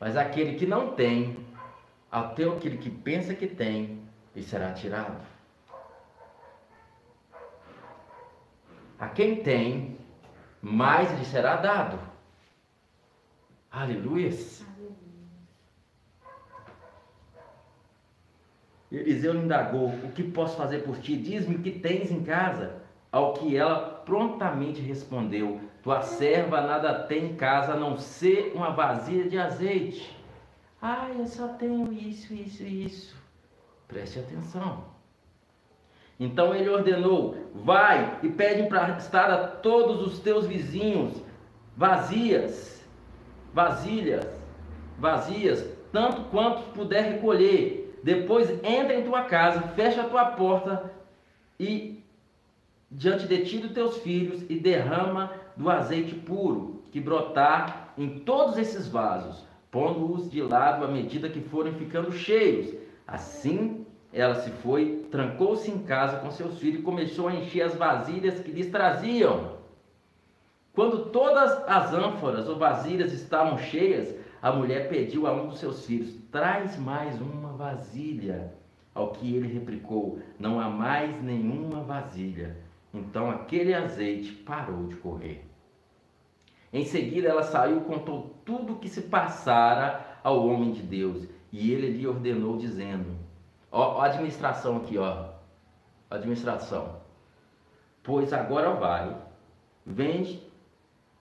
Mas aquele que não tem, até aquele que pensa que tem, lhe será tirado. A quem tem, mais lhe será dado. Aleluias. Eliseu indagou: O que posso fazer por ti? Diz-me o que tens em casa. Ao que ela prontamente respondeu: Tua serva nada tem em casa a não ser uma vasilha de azeite ah, eu só tenho isso, isso e isso. Preste atenção. Então ele ordenou: Vai e pede estar a todos os teus vizinhos vazias, vasilhas, vazias, tanto quanto puder recolher. Depois entra em tua casa, fecha a tua porta e diante de ti dos teus filhos e derrama do azeite puro que brotar em todos esses vasos pondo-os de lado à medida que forem ficando cheios. Assim ela se foi, trancou-se em casa com seus filhos e começou a encher as vasilhas que lhes traziam. Quando todas as ânforas ou vasilhas estavam cheias, a mulher pediu a um dos seus filhos: Traz mais uma vasilha. Ao que ele replicou: Não há mais nenhuma vasilha. Então aquele azeite parou de correr. Em seguida, ela saiu e contou tudo o que se passara ao homem de Deus. E ele lhe ordenou, dizendo: Ó, a administração aqui, ó. Administração. Pois agora vai, vende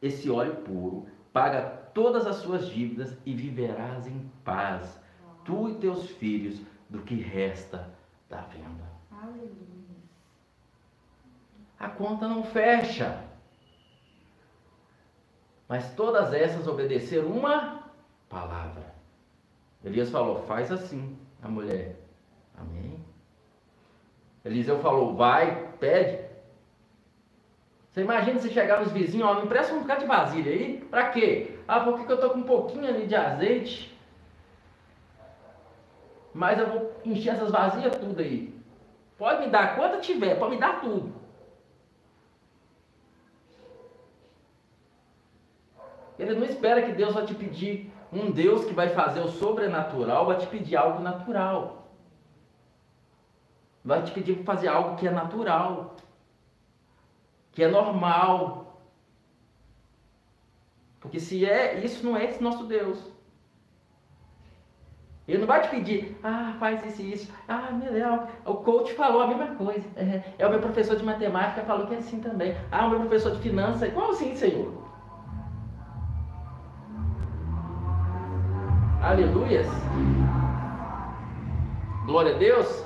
esse óleo puro, paga todas as suas dívidas e viverás em paz, tu e teus filhos, do que resta da venda. Aleluia. A conta não fecha. Mas todas essas obedeceram uma palavra. Elias falou: faz assim. A mulher, amém. Eliseu falou: vai, pede. Você imagina se chegar nos vizinhos, ó, me empresta um bocado de vasilha aí? Pra quê? Ah, porque eu tô com um pouquinho ali de azeite. Mas eu vou encher essas vasilhas tudo aí. Pode me dar quanto tiver, pode me dar tudo. Ele não espera que Deus vai te pedir um Deus que vai fazer o sobrenatural, vai te pedir algo natural. Vai te pedir para fazer algo que é natural, que é normal. Porque se é, isso não é esse nosso Deus. Ele não vai te pedir, ah, faz isso e isso. Ah, meu Deus, o coach falou a mesma coisa. É, é, o meu professor de matemática falou que é assim também. Ah, o meu professor de finanças, igual assim, Senhor. Aleluias. Glória a Deus.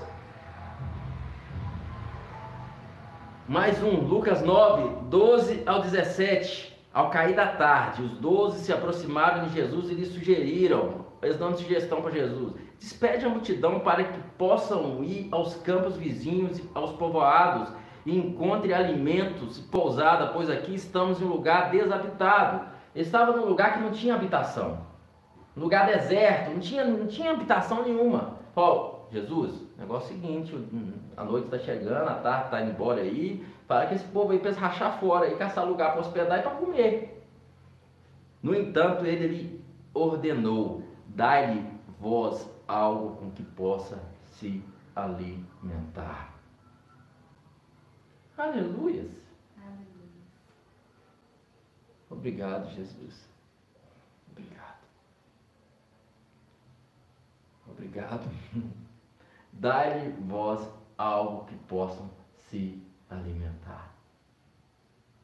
Mais um, Lucas 9, 12 ao 17. Ao cair da tarde, os doze se aproximaram de Jesus e lhe sugeriram eles dando sugestão para Jesus: despede a multidão para que possam ir aos campos vizinhos, aos povoados e encontre alimentos, pousada, pois aqui estamos em um lugar desabitado. Ele estava num lugar que não tinha habitação, lugar deserto, não tinha, não tinha habitação nenhuma. Falou, Jesus, negócio é o seguinte, a noite está chegando, a tarde está indo embora aí, para que esse povo aí para rachar fora e caçar lugar para hospedar e para comer. No entanto, ele lhe ordenou: dai-lhe vós algo com que possa se alimentar. Aleluias. Obrigado, Jesus. Obrigado. Obrigado. Dai-lhe vós algo que possam se alimentar.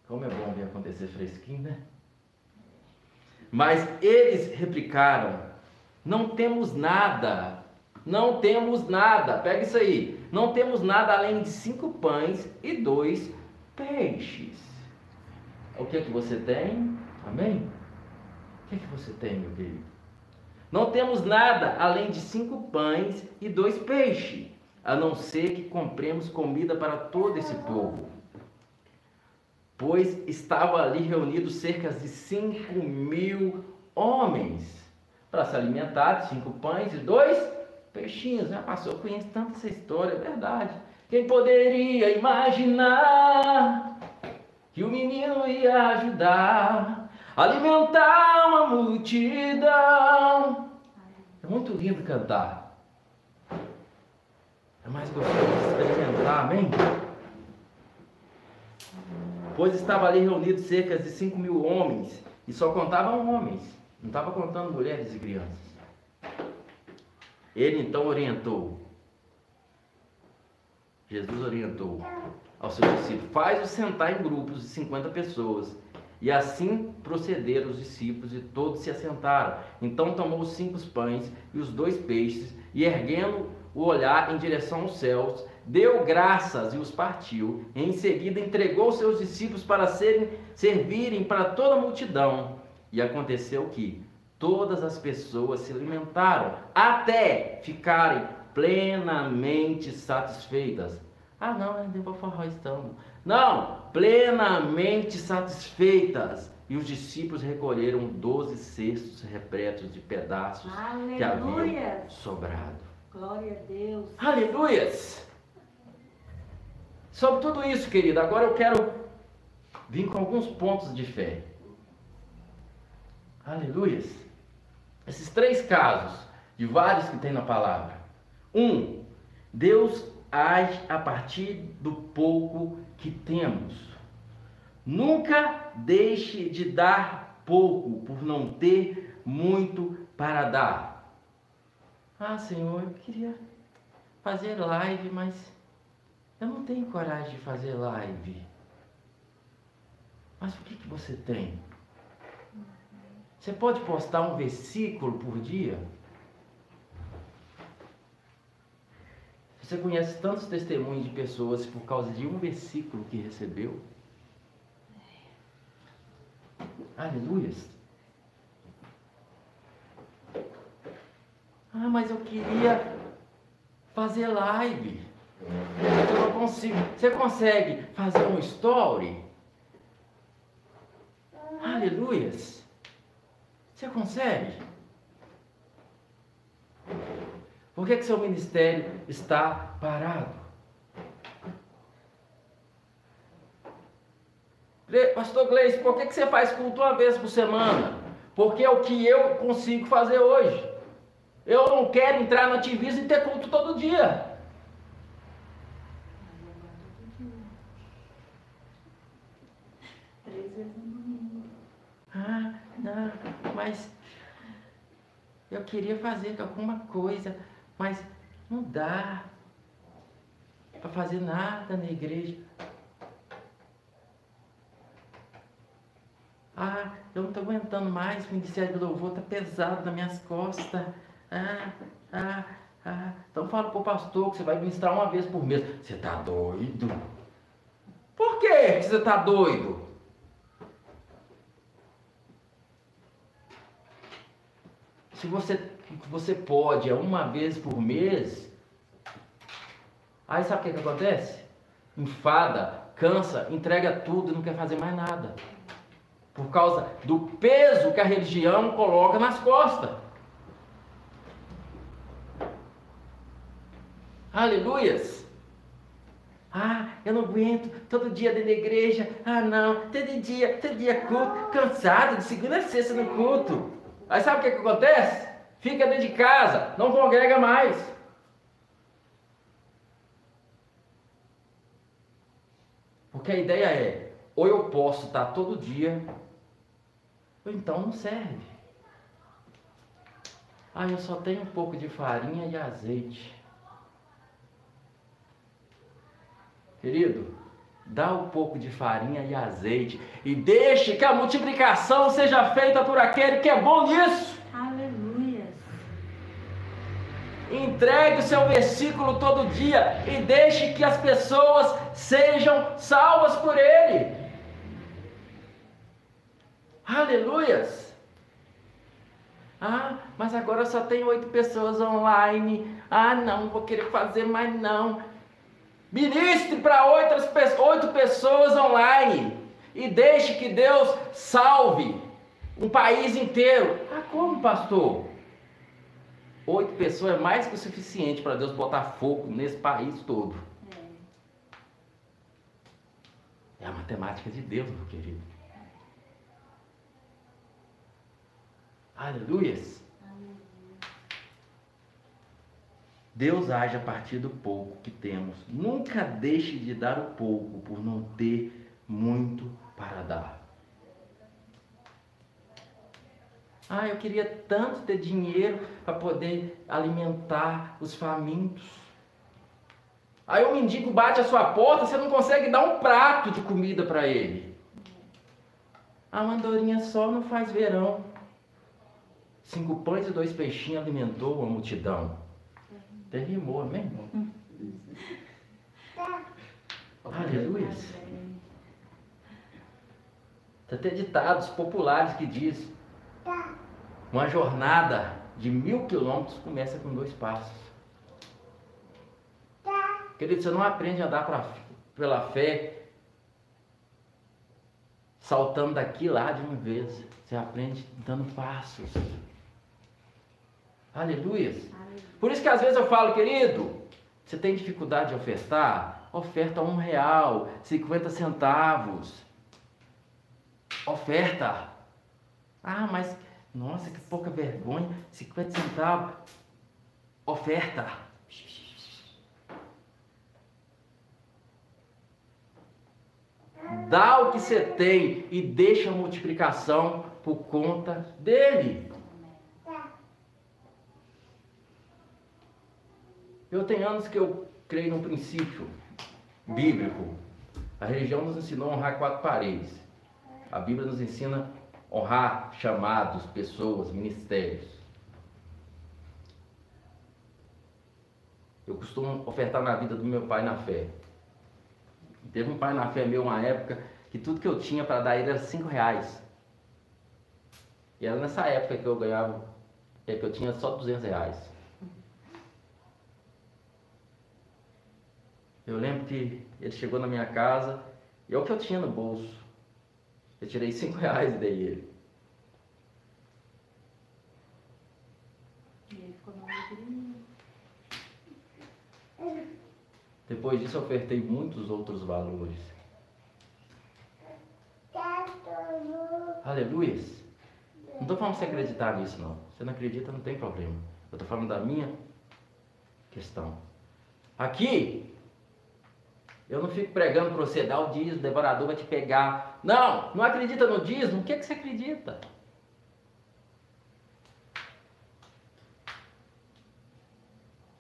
Como é bom ver acontecer fresquinho, né? Mas eles replicaram: Não temos nada, não temos nada. Pega isso aí. Não temos nada além de cinco pães e dois peixes. O que é que você tem? Amém? O que é que você tem, meu querido? Não temos nada além de cinco pães e dois peixes a não ser que compremos comida para todo esse povo. Pois estavam ali reunidos cerca de cinco mil homens para se alimentar, cinco pães e dois peixinhos. Já passou, eu conheço tanto essa história, é verdade. Quem poderia imaginar que o menino ia ajudar a alimentar uma multidão? É muito lindo cantar. É mais gostoso experimentar, amém? Pois estava ali reunido cerca de 5 mil homens, e só contavam homens, não estava contando mulheres e crianças. Ele então orientou, Jesus orientou ao seu discípulo: faz-o sentar em grupos de 50 pessoas. E assim procederam os discípulos e todos se assentaram. Então tomou os cinco pães e os dois peixes, e erguendo o olhar em direção aos céus, deu graças e os partiu. Em seguida entregou seus discípulos para serem, servirem para toda a multidão. E aconteceu que todas as pessoas se alimentaram até ficarem plenamente satisfeitas. Ah, não, é deu para forró estamos. Não, plenamente satisfeitas. E os discípulos recolheram doze cestos repletos de pedaços Aleluia. que haviam sobrado. Glória a Deus. Aleluias! Sobre tudo isso, querida, agora eu quero vir com alguns pontos de fé. Aleluias! Esses três casos, de vários que tem na palavra. Um, Deus age a partir do pouco que temos. Nunca deixe de dar pouco por não ter muito para dar. Ah, Senhor, eu queria fazer live, mas eu não tenho coragem de fazer live. Mas o que, que você tem? Você pode postar um versículo por dia? Você conhece tantos testemunhos de pessoas por causa de um versículo que recebeu? Aleluias. Ah, mas eu queria fazer live. Eu não consigo. Você consegue fazer um story? Aleluias. Você consegue? Por que, que seu ministério está parado? Pastor Gleice, por que, que você faz culto uma vez por semana? Porque é o que eu consigo fazer hoje. Eu não quero entrar no ativismo e ter culto todo dia. Ah, não, mas eu queria fazer alguma coisa, mas não dá para fazer nada na igreja. Ah, eu não estou aguentando mais, o Ministério do Louvor está pesado nas minhas costas. Ah, ah, ah. Então fala para o pastor que você vai ministrar uma vez por mês. Você está doido? Por que você está doido? Se você, você pode é uma vez por mês, aí sabe o que, que acontece? Enfada, cansa, entrega tudo e não quer fazer mais nada. Por causa do peso que a religião coloca nas costas. Aleluias! Ah, eu não aguento, todo dia dentro da igreja. Ah, não, todo dia, todo dia culto, cansado de segunda a sexta no culto. Aí sabe o que, que acontece? Fica dentro de casa, não congrega mais. Porque a ideia é, ou eu posso estar todo dia, ou então não serve. Ah, eu só tenho um pouco de farinha e azeite. Querido, dá um pouco de farinha e azeite e deixe que a multiplicação seja feita por aquele que é bom nisso. Aleluia. Entregue o seu versículo todo dia e deixe que as pessoas sejam salvas por ele. Aleluias. Ah, mas agora só tem oito pessoas online. Ah, não, vou querer fazer mais não. Ministre para oito pessoas online e deixe que Deus salve um país inteiro. Ah, como, pastor? Oito pessoas é mais que o suficiente para Deus botar fogo nesse país todo. É a matemática de Deus, meu querido. Aleluias. Deus age a partir do pouco que temos. Nunca deixe de dar o pouco por não ter muito para dar. Ah, eu queria tanto ter dinheiro para poder alimentar os famintos. Aí o mendigo bate a sua porta, você não consegue dar um prato de comida para ele. A mandorinha só não faz verão. Cinco pães e dois peixinhos alimentou a multidão. Até rimou, amém, irmão? Aleluia. Tem até ditados populares que diz uma jornada de mil quilômetros começa com dois passos. Querido, você não aprende a andar pra, pela fé saltando daqui lá de uma vez. Você aprende dando passos. Aleluia. Por isso que às vezes eu falo, querido, você tem dificuldade de ofertar? Oferta um real, 50 centavos. Oferta. Ah, mas, nossa, que pouca vergonha, 50 centavos. Oferta. Dá o que você tem e deixa a multiplicação por conta dele. Eu tenho anos que eu creio num princípio bíblico. A religião nos ensinou a honrar quatro paredes. A Bíblia nos ensina a honrar chamados, pessoas, ministérios. Eu costumo ofertar na vida do meu pai na fé. Teve um pai na fé meu uma época que tudo que eu tinha para dar ele era cinco reais. E era nessa época que eu ganhava, é que eu tinha só 200 reais. Eu lembro que ele chegou na minha casa e é o que eu tinha no bolso. Eu tirei cinco reais e dei ele. E ele ficou. Depois disso eu ofertei muitos outros valores. Aleluia. Não estou falando você acreditar nisso não. Você não acredita, não tem problema. Eu estou falando da minha questão. Aqui, eu não fico pregando para você, dar o dízimo, o devorador vai te pegar. Não, não acredita no dízimo? O que, é que você acredita?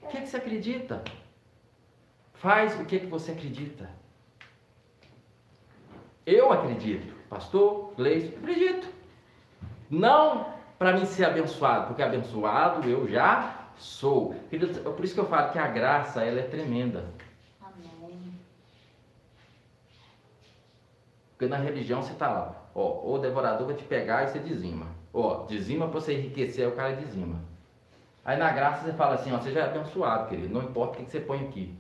O que, é que você acredita? Faz o que, é que você acredita. Eu acredito pastor, Gleice, acredito. Não para mim ser abençoado, porque abençoado eu já sou. É por isso que eu falo que a graça ela é tremenda. Porque na religião você está lá, ó, o devorador vai te pegar e você dizima. Ó, dizima para você enriquecer, aí o cara dizima. Aí na graça você fala assim, ó, você já é abençoado, querido, não importa o que você põe aqui.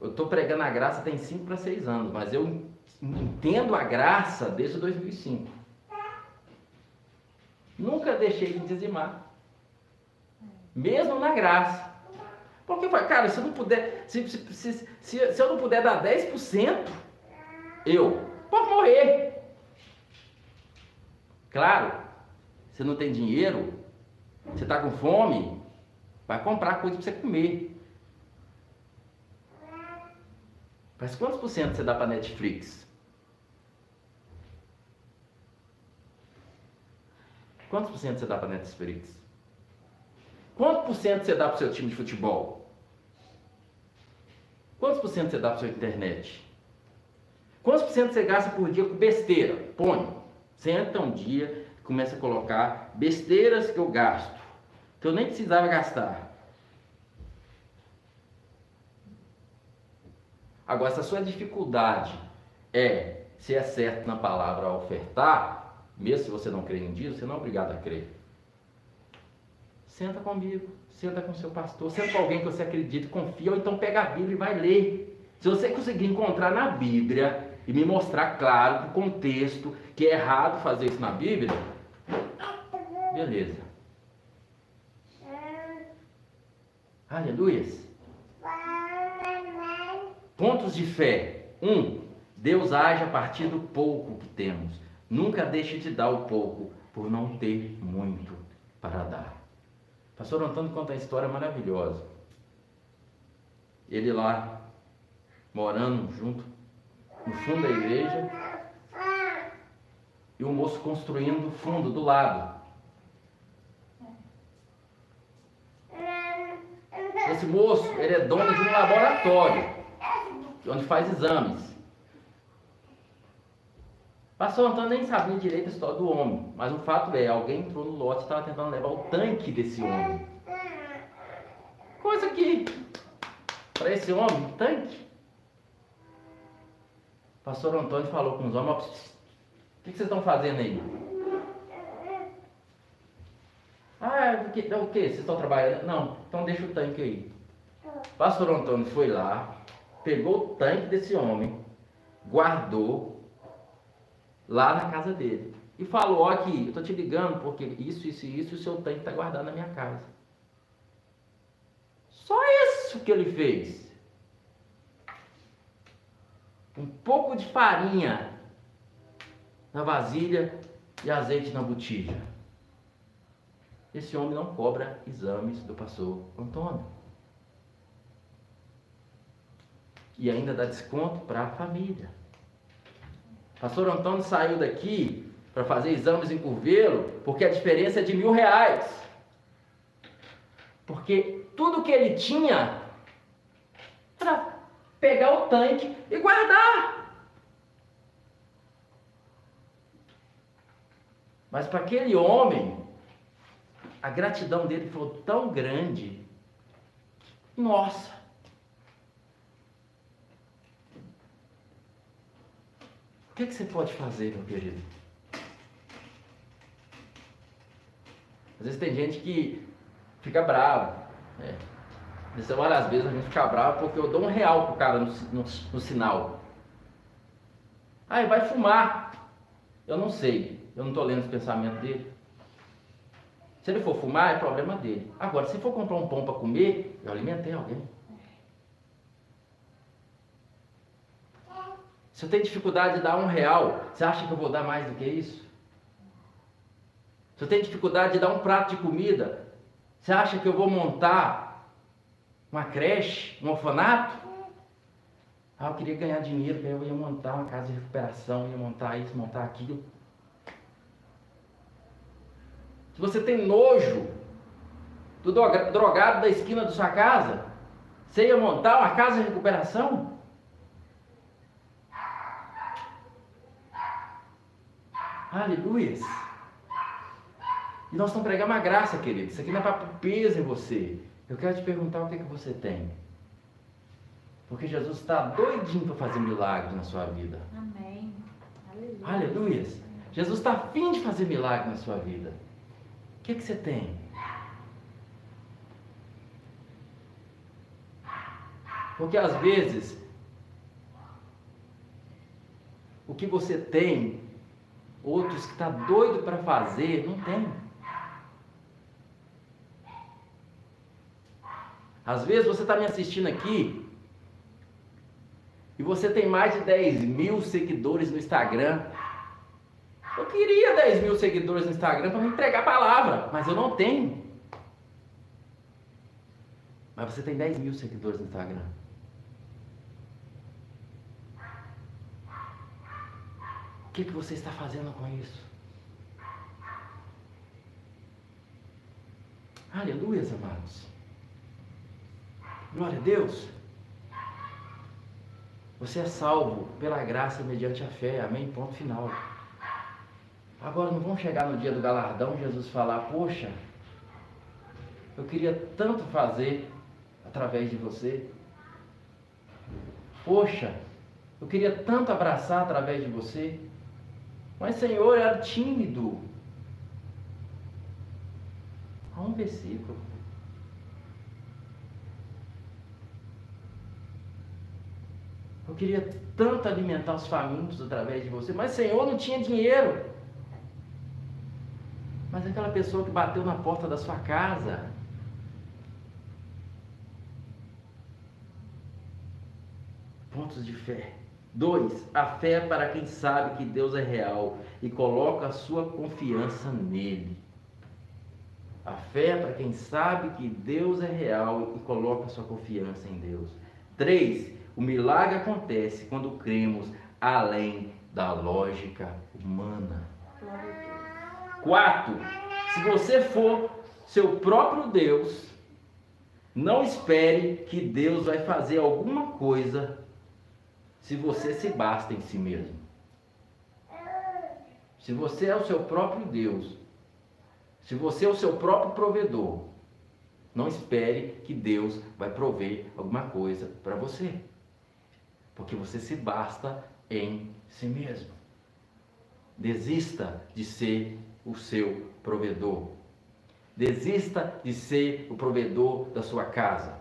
Eu estou pregando a graça tem 5 para 6 anos, mas eu entendo a graça desde 2005. Nunca deixei de dizimar. Mesmo na graça. Porque, cara, se eu não puder, se, se, se, se, eu não puder dar 10%, eu posso morrer. Claro, você não tem dinheiro, você está com fome, vai comprar coisa para você comer. Mas quantos por cento você dá para Netflix? Quantos por cento você dá para Netflix? Quantos por cento você dá para o seu time de futebol? Quantos por cento você dá para sua internet? Quantos por cento você gasta por dia com besteira? Põe. Senta um dia e começa a colocar besteiras que eu gasto, que eu nem precisava gastar. Agora, se a sua dificuldade é se é certo na palavra ofertar, mesmo se você não crê em Deus, você não é obrigado a crer. Senta comigo, senta com seu pastor, senta com alguém que você acredita, confia, ou então pega a Bíblia e vai ler. Se você conseguir encontrar na Bíblia e me mostrar claro, o contexto, que é errado fazer isso na Bíblia, beleza. Aleluia. Pontos de fé. Um, Deus age a partir do pouco que temos. Nunca deixe de dar o pouco por não ter muito para dar. Pastor Antônio conta uma história maravilhosa. Ele lá, morando junto, no fundo da igreja, e o moço construindo o fundo do lado. Esse moço, ele é dono de um laboratório, onde faz exames. Pastor Antônio nem sabia direito a história do homem, mas o fato é, alguém entrou no lote e estava tentando levar o tanque desse homem. Coisa que, para esse homem, tanque. Pastor Antônio falou com os homens, o que, vocês estão fazendo aí? Ah, o que, o que? Vocês estão trabalhando? Não, então deixa o tanque aí. Pastor Antônio foi lá, pegou o tanque desse homem, guardou lá na casa dele. E falou, ó aqui, eu estou te ligando porque isso, isso e isso, o seu tanque está guardado na minha casa. Só isso que ele fez. Um pouco de farinha na vasilha e azeite na botija. Esse homem não cobra exames do pastor Antônio. E ainda dá desconto para a família. Pastor Antônio saiu daqui para fazer exames em Curvelo porque a diferença é de mil reais. Porque tudo que ele tinha para pegar o tanque e guardar. Mas para aquele homem, a gratidão dele foi tão grande. Nossa, O que, que você pode fazer, meu querido? Às vezes tem gente que fica bravo. Né? Várias vezes a gente fica bravo porque eu dou um real pro cara no, no, no sinal. Ah, vai fumar. Eu não sei. Eu não estou lendo os pensamentos dele. Se ele for fumar, é problema dele. Agora, se for comprar um pão para comer, eu alimentei alguém. Se eu tenho dificuldade de dar um real, você acha que eu vou dar mais do que isso? Se eu tenho dificuldade de dar um prato de comida, você acha que eu vou montar uma creche, um orfanato? Ah, eu queria ganhar dinheiro, eu ia montar uma casa de recuperação, ia montar isso, montar aquilo. Se você tem nojo do drogado da esquina da sua casa, você ia montar uma casa de recuperação? Aleluia. E nós estamos pregando uma graça, querido. Isso aqui não é para peso em você. Eu quero te perguntar o que, que você tem. Porque Jesus está doidinho para fazer milagres na sua vida. Amém. Aleluia. Aleluia. Jesus está afim de fazer milagre na sua vida. O que, que você tem? Porque às vezes o que você tem, outros que está doido para fazer, não tem. Às vezes você está me assistindo aqui e você tem mais de 10 mil seguidores no Instagram. Eu queria 10 mil seguidores no Instagram para me entregar a palavra, mas eu não tenho. Mas você tem 10 mil seguidores no Instagram. O que, que você está fazendo com isso? Aleluia, amados. Glória a Deus. Você é salvo pela graça mediante a fé. Amém? Ponto final. Agora não vamos chegar no dia do galardão, Jesus falar, poxa, eu queria tanto fazer através de você. Poxa, eu queria tanto abraçar através de você. Mas Senhor era tímido. Há um versículo. Eu queria tanto alimentar os famintos através de você, mas Senhor não tinha dinheiro. Mas aquela pessoa que bateu na porta da sua casa, pontos de fé. Dois, a fé é para quem sabe que Deus é real e coloca a sua confiança nele. A fé é para quem sabe que Deus é real e coloca a sua confiança em Deus. Três, o milagre acontece quando cremos além da lógica humana. Quatro, se você for seu próprio Deus, não espere que Deus vai fazer alguma coisa se você se basta em si mesmo. Se você é o seu próprio Deus, se você é o seu próprio provedor, não espere que Deus vai prover alguma coisa para você porque você se basta em si mesmo. Desista de ser o seu provedor. Desista de ser o provedor da sua casa.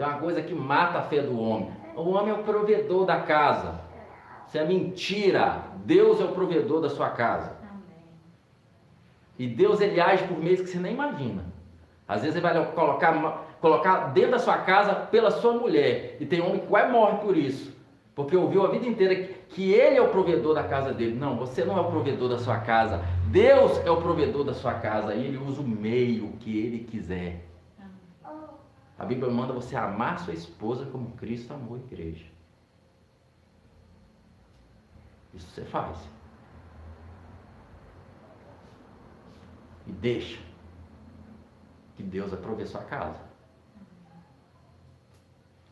Tem uma coisa que mata a fé do homem. O homem é o provedor da casa. Isso é mentira. Deus é o provedor da sua casa. E Deus ele age por meios que você nem imagina. Às vezes ele vai colocar colocar dentro da sua casa pela sua mulher. E tem homem que quase morre por isso. Porque ouviu a vida inteira que ele é o provedor da casa dele. Não, você não é o provedor da sua casa. Deus é o provedor da sua casa. E ele usa o meio que ele quiser. A Bíblia manda você amar sua esposa como Cristo amou a igreja. Isso você faz. E deixa que Deus vai prover sua casa.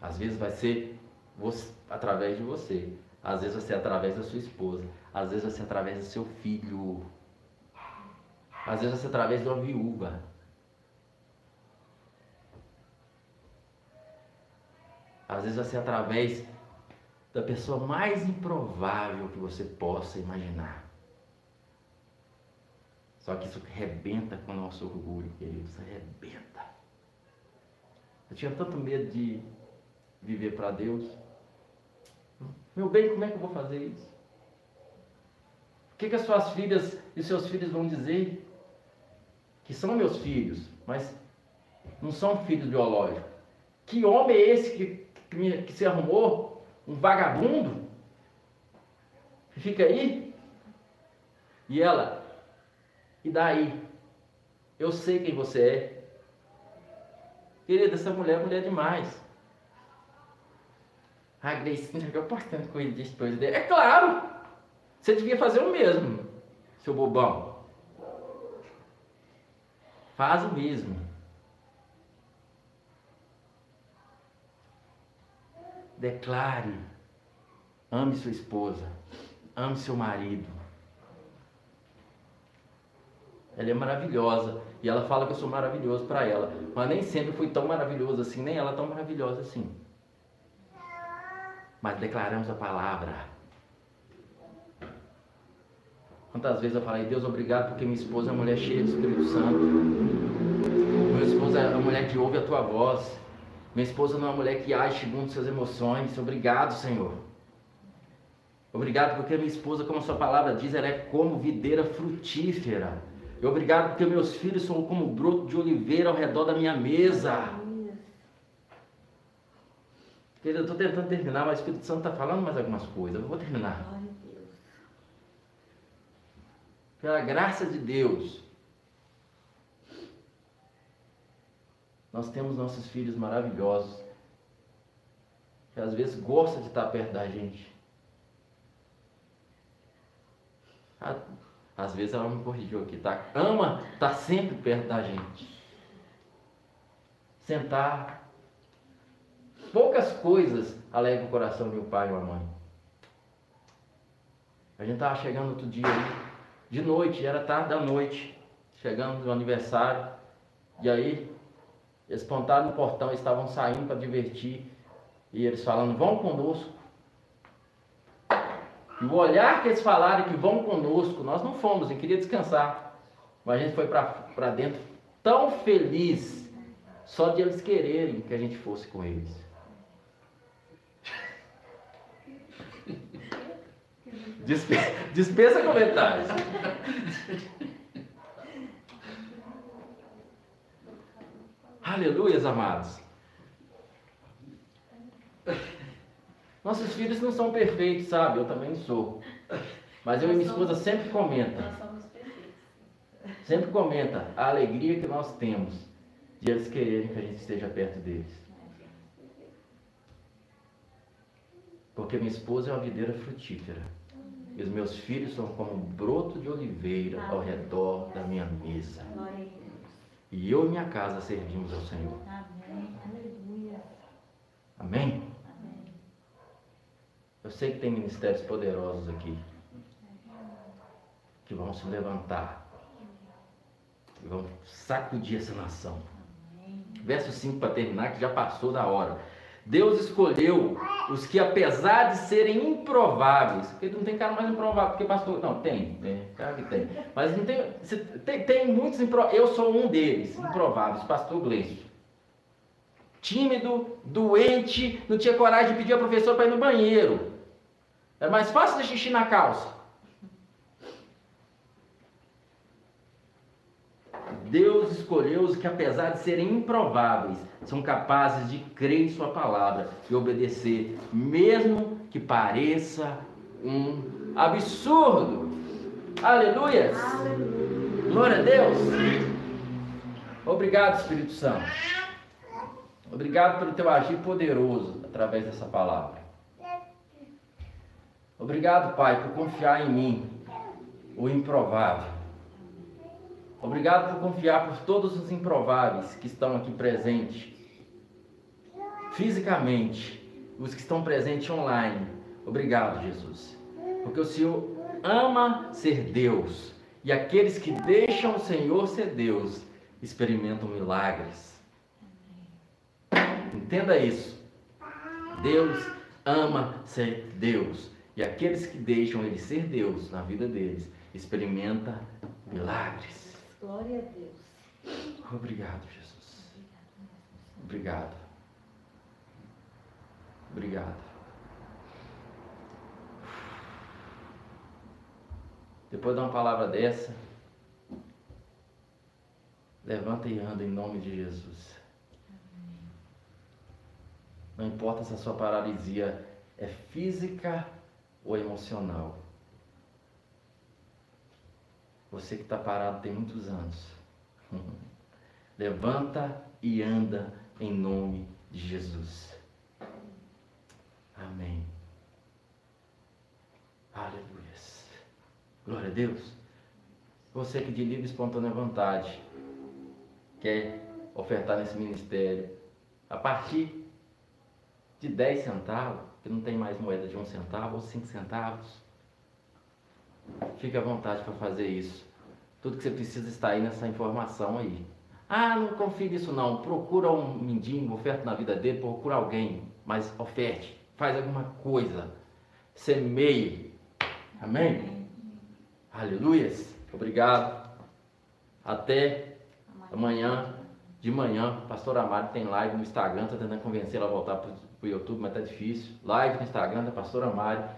Às vezes vai ser você, através de você. Às vezes vai ser através da sua esposa. Às vezes vai ser através do seu filho. Às vezes vai ser através de uma viúva. Às vezes vai ser através da pessoa mais improvável que você possa imaginar. Só que isso rebenta com o nosso orgulho, queridos. Rebenta. Eu tinha tanto medo de viver para Deus. Meu bem, como é que eu vou fazer isso? O que, que as suas filhas e seus filhos vão dizer? Que são meus filhos, mas não são filhos biológicos. Que homem é esse que, que, me, que se arrumou? Um vagabundo? Fica aí? E ela? E daí? Eu sei quem você é. Querida, essa mulher é mulher demais. A Gleicinha ficou postando coisa de esposa dele. É claro! Você devia fazer o mesmo, seu bobão. Faz o mesmo. Declare Ame sua esposa. Ame seu marido. Ela é maravilhosa. E ela fala que eu sou maravilhoso para ela. Mas nem sempre fui tão maravilhoso assim, nem ela tão maravilhosa assim. Mas declaramos a palavra. Quantas vezes eu falei, Deus, obrigado porque minha esposa é uma mulher cheia do Espírito Santo. Minha esposa é uma mulher que ouve a tua voz. Minha esposa não é uma mulher que age segundo suas emoções. Obrigado, Senhor. Obrigado porque minha esposa, como a sua palavra diz, ela é como videira frutífera. E obrigado porque meus filhos são como broto de oliveira ao redor da minha mesa. Querido, eu estou tentando terminar, mas o Espírito Santo está falando mais algumas coisas. Eu vou terminar. Pela graça de Deus, nós temos nossos filhos maravilhosos, que às vezes gostam de estar perto da gente. Às vezes ela me corrigiu aqui, tá? Ama estar sempre perto da gente. Sentar, Poucas coisas alegram o coração de um pai e uma mãe. A gente estava chegando outro dia de noite, era tarde da noite, chegando no aniversário, e aí eles pontaram no portão, estavam saindo para divertir, e eles falando, vão conosco. E o olhar que eles falaram que vão conosco, nós não fomos, eu queria descansar. Mas a gente foi para dentro tão feliz, só de eles quererem que a gente fosse com eles. Dispensa comentários. Aleluias, amados. Nossos filhos não são perfeitos, sabe? Eu também sou. Mas eu e minha esposa sempre comenta. Sempre comenta a alegria que nós temos de eles quererem que a gente esteja perto deles. Porque minha esposa é uma videira frutífera. E os meus filhos são como um broto de oliveira ao redor da minha mesa. E eu e minha casa servimos ao Senhor. Amém. Aleluia. Amém? Amém. Eu sei que tem ministérios poderosos aqui que vão se levantar e vão sacudir essa nação. Verso 5 para terminar, que já passou da hora. Deus escolheu os que, apesar de serem improváveis, porque não tem cara mais improvável, porque pastor. Não, tem, tem, claro que tem. Mas não tem, tem, tem muitos improváveis. Eu sou um deles, improváveis, pastor Gleice. Tímido, doente, não tinha coragem de pedir ao professor para ir no banheiro. É mais fácil de xixi na calça. Deus escolheu os que, apesar de serem improváveis, são capazes de crer em Sua palavra e obedecer, mesmo que pareça um absurdo. Aleluia! Glória a Deus! Obrigado, Espírito Santo. Obrigado pelo teu agir poderoso através dessa palavra. Obrigado, Pai, por confiar em mim, o improvável Obrigado por confiar por todos os improváveis que estão aqui presentes, fisicamente, os que estão presentes online. Obrigado, Jesus, porque o Senhor ama ser Deus e aqueles que deixam o Senhor ser Deus experimentam milagres. Entenda isso. Deus ama ser Deus e aqueles que deixam Ele ser Deus na vida deles experimentam milagres. Glória a Deus. Obrigado, Jesus. Obrigado. Obrigado. Depois de uma palavra dessa, levanta e anda em nome de Jesus. Não importa se a sua paralisia é física ou emocional. Você que está parado tem muitos anos. Levanta e anda em nome de Jesus. Amém. Aleluia. Glória a Deus. Você que de livre e espontânea vontade quer ofertar nesse ministério a partir de 10 centavos, que não tem mais moeda de um centavo ou cinco centavos. Fique à vontade para fazer isso. Tudo que você precisa está aí nessa informação aí. Ah, não confie nisso não. Procura um mendigo, oferta na vida dele, procura alguém, mas oferte, faz alguma coisa. Semeie. Amém? Aleluias. Obrigado. Até amanhã. De manhã, pastor Amado tem live no Instagram, está tentando convencer ela a voltar para o YouTube, mas tá difícil. Live no Instagram da pastora Amado.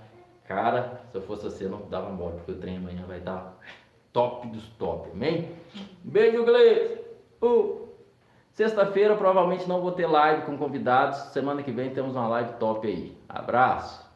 Cara, se eu fosse você, não dava embora, porque o trem amanhã vai estar top dos top, amém? Beijo, Gleice! Uh. Sexta-feira provavelmente não vou ter live com convidados. Semana que vem temos uma live top aí. Abraço!